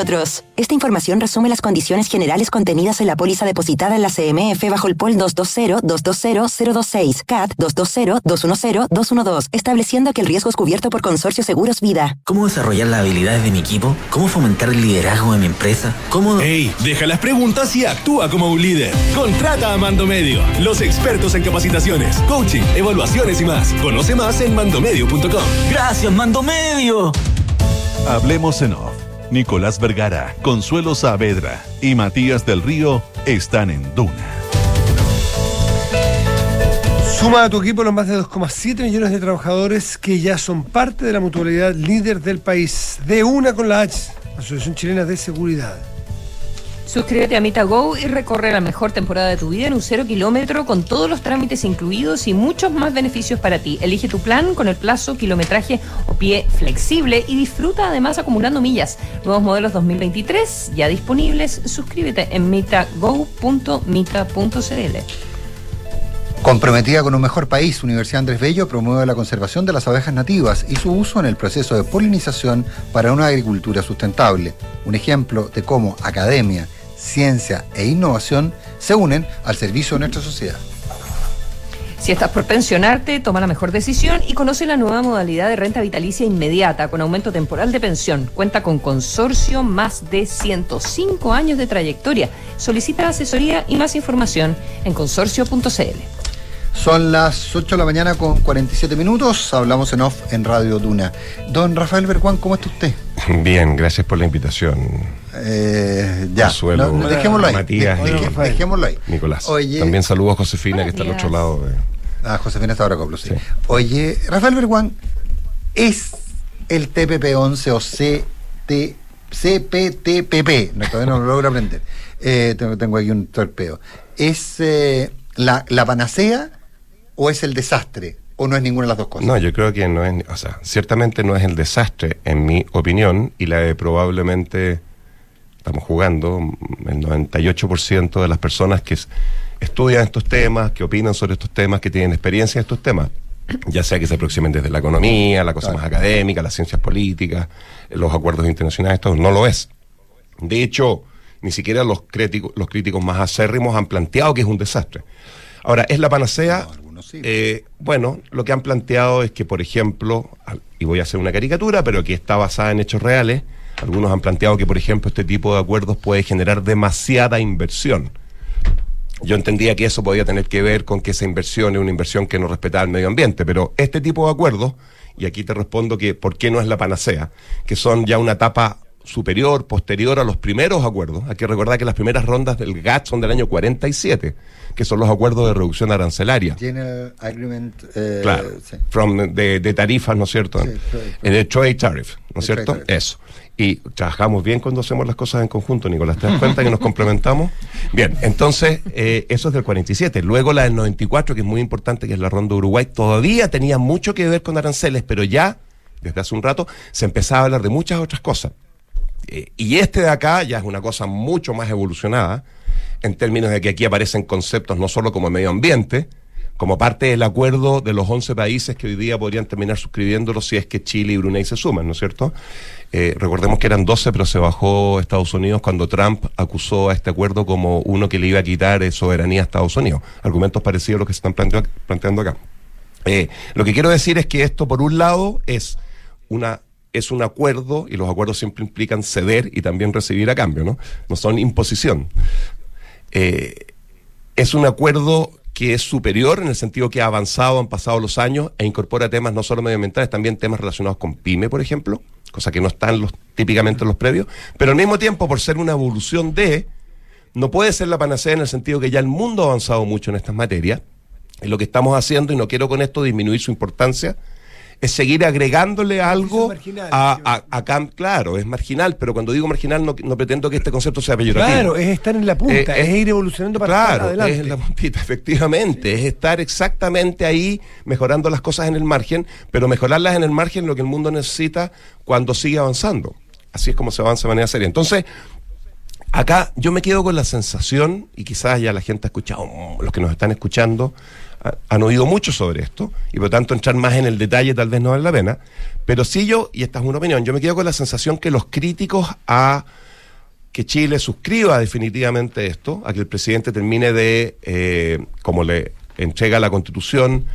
nosotros. Esta información resume las condiciones generales contenidas en la póliza depositada en la CMF bajo el POL 220-220-026, CAT 220-210-212, estableciendo que el riesgo es cubierto por Consorcio Seguros Vida. ¿Cómo desarrollar las habilidades de mi equipo? ¿Cómo fomentar el liderazgo de mi empresa? ¿Cómo...? ¡Ey! Deja las preguntas y actúa como un líder. Contrata a Mando Medio, los expertos en capacitaciones, coaching, evaluaciones y más. Conoce más en mandomedio.com. ¡Gracias, Mando Medio! Hablemos en off. Nicolás Vergara, Consuelo Saavedra y Matías del Río están en Duna. Suma a tu equipo los más de 2,7 millones de trabajadores que ya son parte de la mutualidad líder del país. De una con la H, Asociación Chilena de Seguridad. Suscríbete a MitaGo y recorre la mejor temporada de tu vida en un cero kilómetro con todos los trámites incluidos y muchos más beneficios para ti. Elige tu plan con el plazo, kilometraje o pie flexible y disfruta además acumulando millas. Nuevos modelos 2023 ya disponibles. Suscríbete en mitago.mita.cl. Comprometida con un mejor país, Universidad Andrés Bello promueve la conservación de las abejas nativas y su uso en el proceso de polinización para una agricultura sustentable. Un ejemplo de cómo academia, ciencia e innovación se unen al servicio de nuestra sociedad. Si estás por pensionarte, toma la mejor decisión y conoce la nueva modalidad de renta vitalicia inmediata con aumento temporal de pensión. Cuenta con consorcio más de 105 años de trayectoria. Solicita asesoría y más información en consorcio.cl. Son las 8 de la mañana con 47 minutos. Hablamos en off en Radio Duna. Don Rafael Berguán, ¿cómo está usted? Bien, gracias por la invitación. Eh, ya, Consuelo, no, dejémoslo ahí. Matías De- dejémoslo ahí. Nicolás. Oye- También saludo a Josefina, que está al otro lado. Ah, Josefina está ahora coplo, sí. Oye, Rafael Berguán, ¿es el TPP-11 o CT, CPTPP? No, todavía no lo logro aprender. Eh, tengo, tengo aquí un torpeo. ¿Es eh, la, la panacea o es el desastre? ¿O no es ninguna de las dos cosas? No, yo creo que no es, o sea, ciertamente no es el desastre, en mi opinión, y la de probablemente estamos jugando el 98% de las personas que estudian estos temas, que opinan sobre estos temas, que tienen experiencia en estos temas, ya sea que se aproximen desde la economía, la cosa más académica, las ciencias políticas, los acuerdos internacionales, esto no lo es. De hecho, ni siquiera los críticos, los críticos más acérrimos han planteado que es un desastre. Ahora, ¿es la panacea? Eh, bueno, lo que han planteado es que, por ejemplo, y voy a hacer una caricatura, pero que está basada en hechos reales, algunos han planteado que, por ejemplo, este tipo de acuerdos puede generar demasiada inversión. Yo entendía que eso podía tener que ver con que esa inversión es una inversión que no respetaba el medio ambiente, pero este tipo de acuerdos, y aquí te respondo que por qué no es la panacea, que son ya una etapa superior, posterior a los primeros acuerdos. Hay que recordar que las primeras rondas del GATT son del año 47, que son los acuerdos de reducción arancelaria. General Agreement. eh, Claro, sí. from, de, de tarifas, ¿no es cierto? Sí, trade. Eh, de trade tariff, ¿no es cierto? tariff. Eso. Y trabajamos bien cuando hacemos las cosas en conjunto, Nicolás. ¿Te das cuenta que nos complementamos? Bien, entonces, eh, eso es del 47. Luego la del 94, que es muy importante, que es la ronda Uruguay, todavía tenía mucho que ver con aranceles, pero ya, desde hace un rato, se empezaba a hablar de muchas otras cosas. Eh, y este de acá ya es una cosa mucho más evolucionada, en términos de que aquí aparecen conceptos no solo como medio ambiente, como parte del acuerdo de los 11 países que hoy día podrían terminar suscribiéndolo si es que Chile y Brunei se suman, ¿no es cierto? Eh, recordemos que eran 12, pero se bajó Estados Unidos cuando Trump acusó a este acuerdo como uno que le iba a quitar eh, soberanía a Estados Unidos. Argumentos parecidos a los que se están planteando acá. Eh, lo que quiero decir es que esto, por un lado, es una es un acuerdo y los acuerdos siempre implican ceder y también recibir a cambio, ¿no? No son imposición. Es un acuerdo que es superior en el sentido que ha avanzado, han pasado los años e incorpora temas no solo medioambientales, también temas relacionados con PYME, por ejemplo, cosa que no están los, típicamente en los previos, pero al mismo tiempo, por ser una evolución de, no puede ser la panacea en el sentido que ya el mundo ha avanzado mucho en estas materias, y lo que estamos haciendo, y no quiero con esto disminuir su importancia, es seguir agregándole algo a, a, claro, es marginal, pero cuando digo marginal no, no pretendo que este concepto sea peyorativo. Claro, es estar en la punta, Eh, es, es- ir evolucionando para Claro, adelante. es en la puntita, [LAUGHS] efectivamente, es estar exactamente ahí mejorando las cosas en el margen, pero mejorarlas en el margen es lo que el mundo necesita cuando sigue avanzando. Así es como se avanza de manera seria. Entonces, acá yo me quedo con la sensación, y quizás ya la gente ha escuchado, mm, los que nos están escuchando, ha- han oído mucho sobre esto, y por lo tanto entrar más en el detalle tal vez no vale la pena, pero sí yo, y esta es una opinión, yo me quedo con la sensación que los críticos a que Chile suscriba definitivamente esto, a que el presidente termine de, eh, como le entrega la Constitución,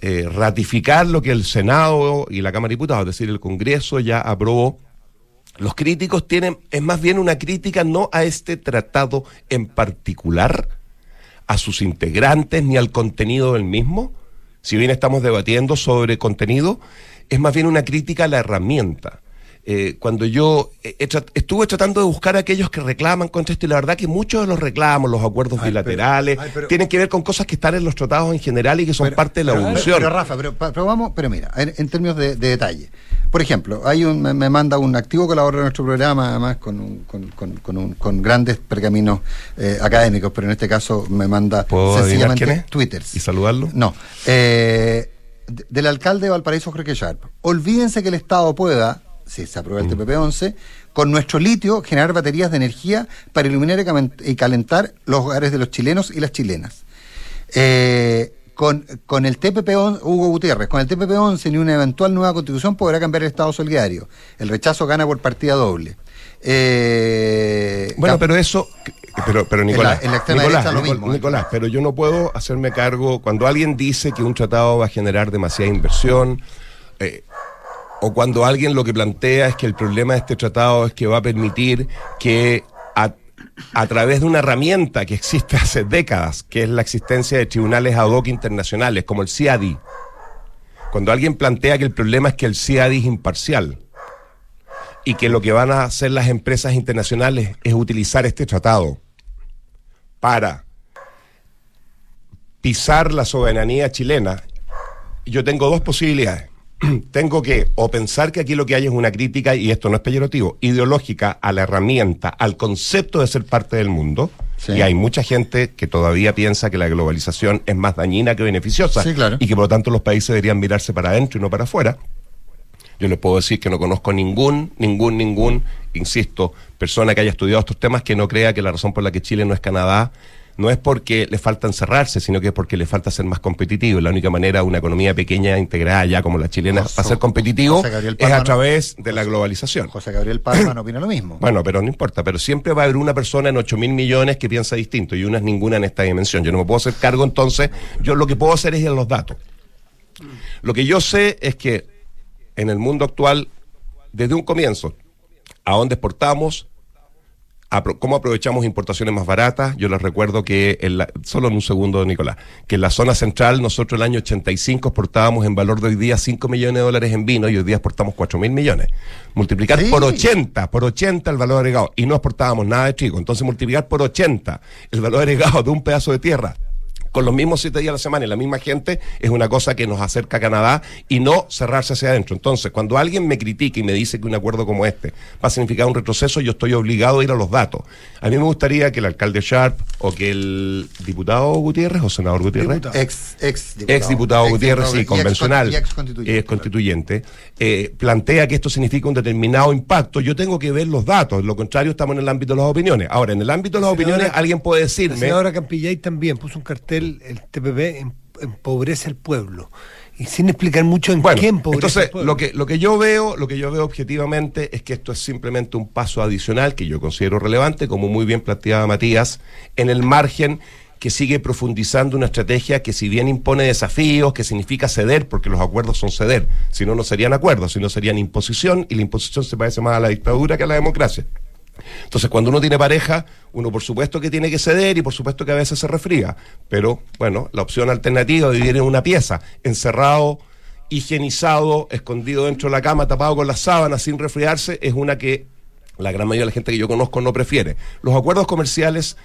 eh, ratificar lo que el Senado y la Cámara de Diputados, es decir, el Congreso ya aprobó. Los críticos tienen, es más bien una crítica no a este tratado en particular, a sus integrantes ni al contenido del mismo. Si bien estamos debatiendo sobre contenido, es más bien una crítica a la herramienta. Eh, cuando yo trat- estuve tratando de buscar a aquellos que reclaman contra esto y la verdad que muchos de los reclamos, los acuerdos bilaterales, ay, pero- tienen que ver con cosas que están en los tratados en general y que son parte de la evolución. Pero, Rafa, pero, vamos, pero mira, en, en términos de, de detalle. Por ejemplo, hay un, me, me manda un activo colaborador de nuestro programa, además con, un- con, con- con un- con grandes pergaminos eh, académicos, pero en este caso me manda ¿Puedo adivinar sencillamente twitters. ¿Y saludarlo? No. eh, de- del alcalde de Valparaíso, Jorge Sharp. Olvídense que el Estado pueda, si se aprueba el TPP-11, con nuestro litio generar baterías de energía para iluminar y calentar los hogares de los chilenos y las chilenas. Eh, con, con el TPP-11, Hugo Gutiérrez, con el TPP-11 ni una eventual nueva constitución podrá cambiar el Estado solidario. El rechazo gana por partida doble. Eh, Bueno, pero eso, pero, pero En la- Nicolás, en la extrema Nicolás, derecha lo Nicol- mismo, ¿eh? Nicolás, pero yo no puedo hacerme cargo cuando alguien dice que un tratado va a generar demasiada inversión, eh, o cuando alguien lo que plantea es que el problema de este tratado es que va a permitir que a, través de una herramienta que existe hace décadas, que es la existencia de tribunales ad hoc internacionales, como el CIADI, cuando alguien plantea que el problema es que el CIADI es imparcial, y que lo que van a hacer las empresas internacionales es utilizar este tratado para pisar la soberanía chilena, yo tengo dos posibilidades. [CLEARS THROAT] tengo que o pensar que aquí lo que hay es una crítica, y esto no es peyorativo, ideológica a la herramienta, al concepto de ser parte del mundo. Y hay mucha gente que todavía piensa que la globalización es más dañina que beneficiosa Sí, claro. y que por lo tanto los países deberían mirarse para adentro y no para afuera. Yo les puedo decir que no conozco ningún, ningún, ningún, insisto, persona que haya estudiado estos temas que no crea que la razón por la que Chile no es Canadá no es porque le falta encerrarse, sino que es porque le falta ser más competitivo. La única manera de una economía pequeña, integrada ya como la chilena, para ser competitivo es a través de la globalización. José Gabriel Palma no opina lo mismo. [CLEARS THROAT] Bueno, pero no importa, pero siempre va a haber una persona en 8 mil millones que piensa distinto y una es ninguna en esta dimensión. Yo no me puedo hacer cargo entonces, yo lo que puedo hacer es ir a los datos. Lo que yo sé es que en el mundo actual, desde un comienzo, a dónde exportamos, cómo aprovechamos importaciones más baratas. Yo les recuerdo que, en la- solo en un segundo, Nicolás, que en la zona central nosotros el año 85 exportábamos en valor de hoy día 5 millones de dólares en vino y hoy día exportamos 4 mil millones. Multiplicar por 80, por 80 el valor agregado y no exportábamos nada de trigo. Entonces multiplicar por 80 el valor agregado de un pedazo de tierra con los mismos siete días a la semana y la misma gente es una cosa que nos acerca a Canadá y no cerrarse hacia adentro. Entonces, cuando alguien me critica y me dice que un acuerdo como este va a significar un retroceso, yo estoy obligado a ir a los datos. A mí me gustaría que el alcalde Sharp o que el diputado Gutiérrez o senador Gutiérrez, Ex, ex diputado. ex diputado Ex Gutiérrez, diputado sí, convencional, con- y ex constituyente, eh, constituyente, eh, plantea que esto significa un determinado impacto, yo tengo que ver los datos, lo contrario estamos en el ámbito de las opiniones. Ahora, en el ámbito de las opiniones, alguien puede La decirme... senadora Campillay también puso un cartel, el TPP em- empobrece al pueblo. Y sin explicar mucho en Bueno, qué empobrece entonces al pueblo. lo que lo que yo veo, lo que yo veo objetivamente es que esto es simplemente un paso adicional que yo considero relevante, como muy bien planteaba Matías, en el margen que sigue profundizando una estrategia que si bien impone desafíos, que significa ceder, porque los acuerdos son ceder, si no no serían acuerdos, sino serían imposición y la imposición se parece más a la dictadura que a la democracia. Entonces, cuando uno tiene pareja, uno por supuesto que tiene que ceder y por supuesto que a veces se refría. Pero, bueno, la opción alternativa de vivir en una pieza, encerrado, higienizado, escondido dentro de la cama, tapado con las sábanas, sin resfriarse, es una que la gran mayoría de la gente que yo conozco no prefiere. Los acuerdos comerciales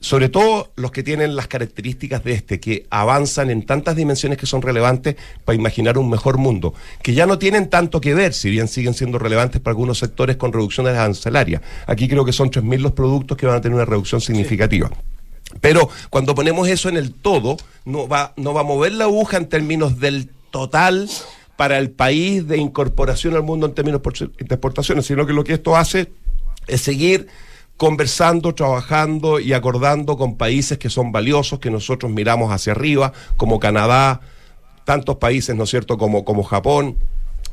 sobre todo los que tienen las características de este, que avanzan en tantas dimensiones que son relevantes para imaginar un mejor mundo, que ya no tienen tanto que ver, si bien siguen siendo relevantes para algunos sectores con reducciones arancelarias. Aquí creo que son 3.000 los productos que van a tener una reducción significativa. Pero cuando ponemos eso en el todo, no va, no va a mover la aguja en términos del total para el país de incorporación al mundo en términos de exportaciones, sino que lo que esto hace es seguir conversando, trabajando y acordando con países que son valiosos, que nosotros miramos hacia arriba, como Canadá, tantos países, ¿no es cierto?, como, como Japón,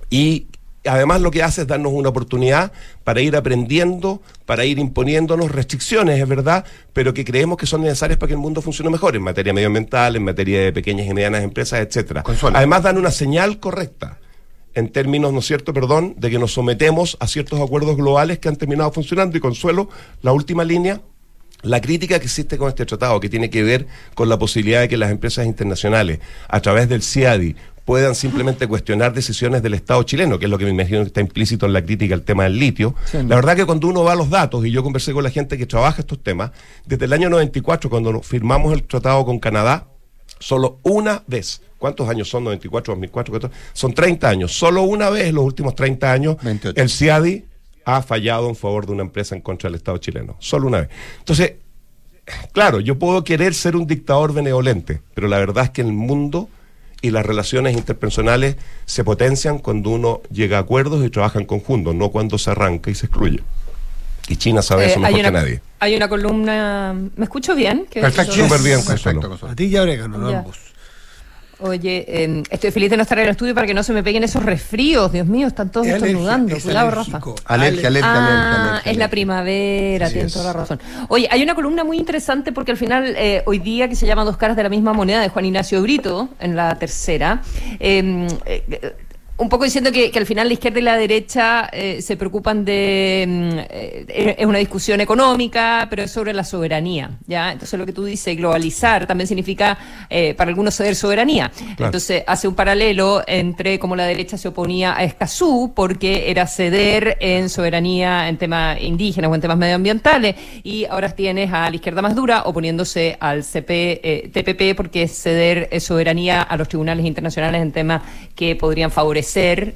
y además lo que hace es darnos una oportunidad para ir aprendiendo, para ir imponiéndonos restricciones, es verdad, pero que creemos que son necesarias para que el mundo funcione mejor en materia medioambiental, en materia de pequeñas y medianas empresas, etcétera. Además dan una señal correcta en términos, ¿no es cierto?, perdón, de que nos sometemos a ciertos acuerdos globales que han terminado funcionando. Y Consuelo, la última línea, la crítica que existe con este tratado, que tiene que ver con la posibilidad de que las empresas internacionales, a través del CIADI, puedan simplemente cuestionar decisiones del Estado chileno, que es lo que me imagino que está implícito en la crítica al tema del litio. La verdad que cuando uno va a los datos, y yo conversé con la gente que trabaja estos temas, desde el año 94, cuando firmamos el tratado con Canadá, solo una vez ¿Cuántos años son? 94, 2004, 14, son 30 años. Solo una vez en los últimos 30 años el CIADI ha fallado en favor de una empresa en contra del Estado chileno. Solo una vez. Entonces, claro, yo puedo querer ser un dictador benevolente, pero la verdad es que el mundo y las relaciones interpersonales se potencian cuando uno llega a acuerdos y trabaja en conjunto, no cuando se arranca y se excluye. Y China sabe eso Eh, mejor hay una, que nadie. Hay una columna. ¿Me escucho bien? ¿Qué- Súper bien, Consuelo. A ti y a Orégano, Ya. ambos. Oye, eh, estoy feliz de no estar en el estudio para que no se me peguen esos resfríos. Dios mío, están todos Es alergia, estornudando. es Cuidado. Rafa. Alergia, alergia, ah, alergia, alergia, es la primavera, Así tienes es. toda la razón. Oye, hay una columna muy interesante porque al final, eh, hoy día, que se llama Dos caras de la misma moneda, de Juan Ignacio Brito, en la tercera, eh, eh, un poco diciendo que, que al final la izquierda y la derecha eh, se preocupan de... mm, eh, es una discusión económica, pero es sobre la soberanía, ¿ya? Entonces lo que tú dices, globalizar, también significa eh, para algunos ceder soberanía. Claro. Entonces hace un paralelo entre cómo la derecha se oponía a Escazú, porque era ceder en soberanía en temas indígenas o en temas medioambientales, y ahora tienes a la izquierda más dura oponiéndose al CP, TPP, porque es ceder soberanía a los tribunales internacionales en temas que podrían favorecer,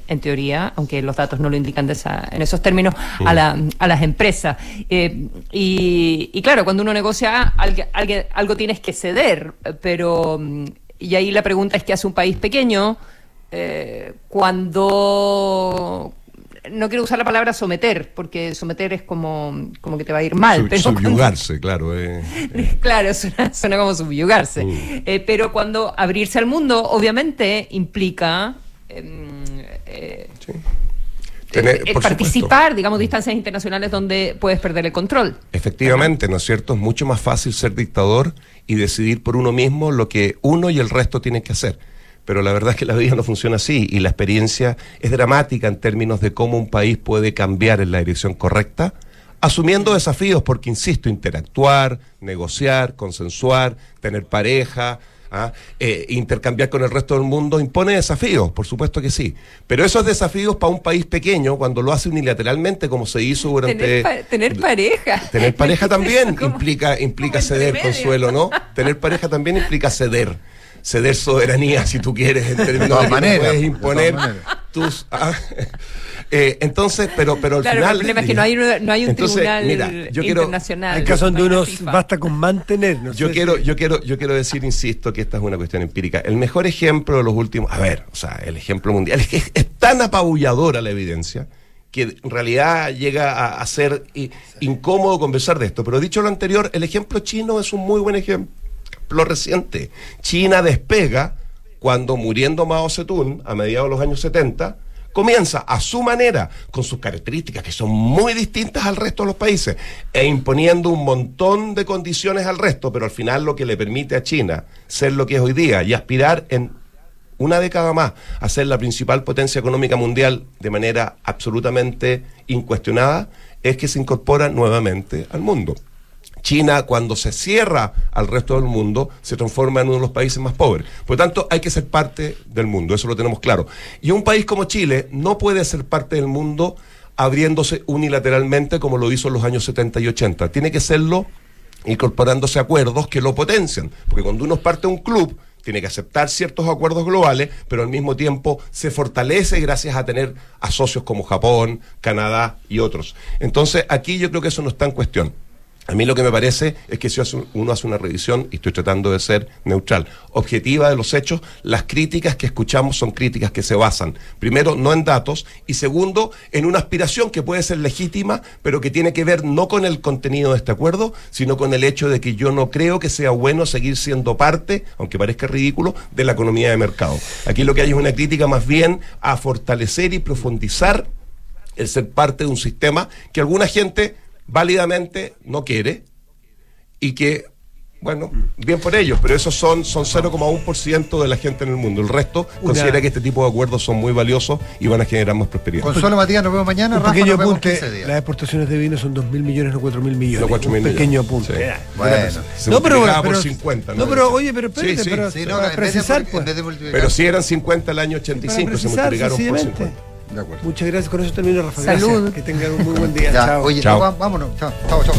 en teoría, aunque los datos no lo indican de esa- en esos términos, a, la- a las empresas. Eh, y, y claro, cuando uno negocia, algo, tienes que ceder, pero... Y ahí la pregunta es qué hace un país pequeño eh, cuando... No quiero usar la palabra someter, porque someter es como, como que te va a ir mal. Sub- pero cuando- subyugarse, claro. eh. [LAUGHS] Claro, suena, suena como subyugarse. Eh, pero cuando abrirse al mundo, obviamente, implica eh, Tener- eh, supuesto. participar, digamos, distancias internacionales donde puedes perder el control. Efectivamente, ¿no es cierto? Es mucho más fácil ser dictador y decidir por uno mismo lo que uno y el resto tienen que hacer. Pero la verdad es que la vida no funciona así y la experiencia es dramática en términos de cómo un país puede cambiar en la dirección correcta, asumiendo desafíos, porque, insisto, interactuar, negociar, consensuar, tener pareja, ¿ah? Eh, intercambiar con el resto del mundo impone desafíos, por supuesto que sí. Pero esos desafíos para un país pequeño, cuando lo hace unilateralmente, como se hizo durante... Tener, pa- tener pareja. Tener pareja [LAUGHS] también implica, implica ceder, Consuelo, ¿no? Tener pareja también implica ceder. Ceder soberanía, si tú quieres, en términos De puedes de imponer tus... ah, eh, entonces, pero, pero al Claro, final... el problema es que no hay, un- no hay un Entonces, tribunal mira, yo quiero- internacional. Hay casos donde uno basta con mantener. no Yo quiero, si- yo quiero, yo quiero decir, insisto, que esta es una cuestión empírica. El mejor ejemplo de los últimos, a ver, o sea, el ejemplo mundial es que es, es tan apabulladora la evidencia que en realidad llega a, a ser i- incómodo conversar de esto. Pero dicho lo anterior, el ejemplo chino es un muy buen ejemplo reciente. China despega cuando muriendo Mao Zedong a mediados de los años 70 comienza a su manera, con sus características que son muy distintas al resto de los países, e imponiendo un montón de condiciones al resto, pero al final lo que le permite a China ser lo que es hoy día y aspirar en una década más a ser la principal potencia económica mundial de manera absolutamente incuestionada, es que se incorpora nuevamente al mundo. China, cuando se cierra al resto del mundo, se transforma en uno de los países más pobres. Por lo tanto, hay que ser parte del mundo, eso lo tenemos claro. Y un país como Chile no puede ser parte del mundo abriéndose unilateralmente como lo hizo en los años 70 y 80. Tiene que serlo incorporándose acuerdos que lo potencian. Porque cuando uno parte de un club, tiene que aceptar ciertos acuerdos globales, pero al mismo tiempo se fortalece gracias a tener a socios como Japón, Canadá y otros. Entonces, aquí yo creo que eso no está en cuestión. A mí lo que me parece es que si uno hace una revisión, y estoy tratando de ser neutral, objetiva de los hechos, las críticas que escuchamos son críticas que se basan, primero, no en datos, y segundo, en una aspiración que puede ser legítima, pero que tiene que ver no con el contenido de este acuerdo, sino con el hecho de que yo no creo que sea bueno seguir siendo parte, aunque parezca ridículo, de la economía de mercado. Aquí lo que hay es una crítica más bien a fortalecer y profundizar el ser parte de un sistema que alguna gente válidamente no quiere y que, bueno, bien por ellos, pero esos son, son 0,1% de la gente en el mundo. El resto Una- considera que este tipo de acuerdos son muy valiosos y van a generar más prosperidad. Consuelo Matías, nos vemos mañana. Un Rafa, pequeño nos vemos apunte, 15 días. las exportaciones de vino son 2.000 millones, no 4.000 millones. No 4.000 Un millones. pequeño apunte. Sí. Bueno. Se No, pero, multiplicaba pero, por 50, no, ¿no? pero oye, pero espérate, Sí, sí. pero Sí, no, para de precisar, pues. de Pero si eran 50 el año Para 85, se multiplicaron por sencillamente. 50. De acuerdo. Muchas gracias, con eso termino, Rafa. Salud. Gracias. Que tengan un muy buen día. [LAUGHS] Ya, Chao. oye, Chao. no, vámonos. Chao, chao, chao.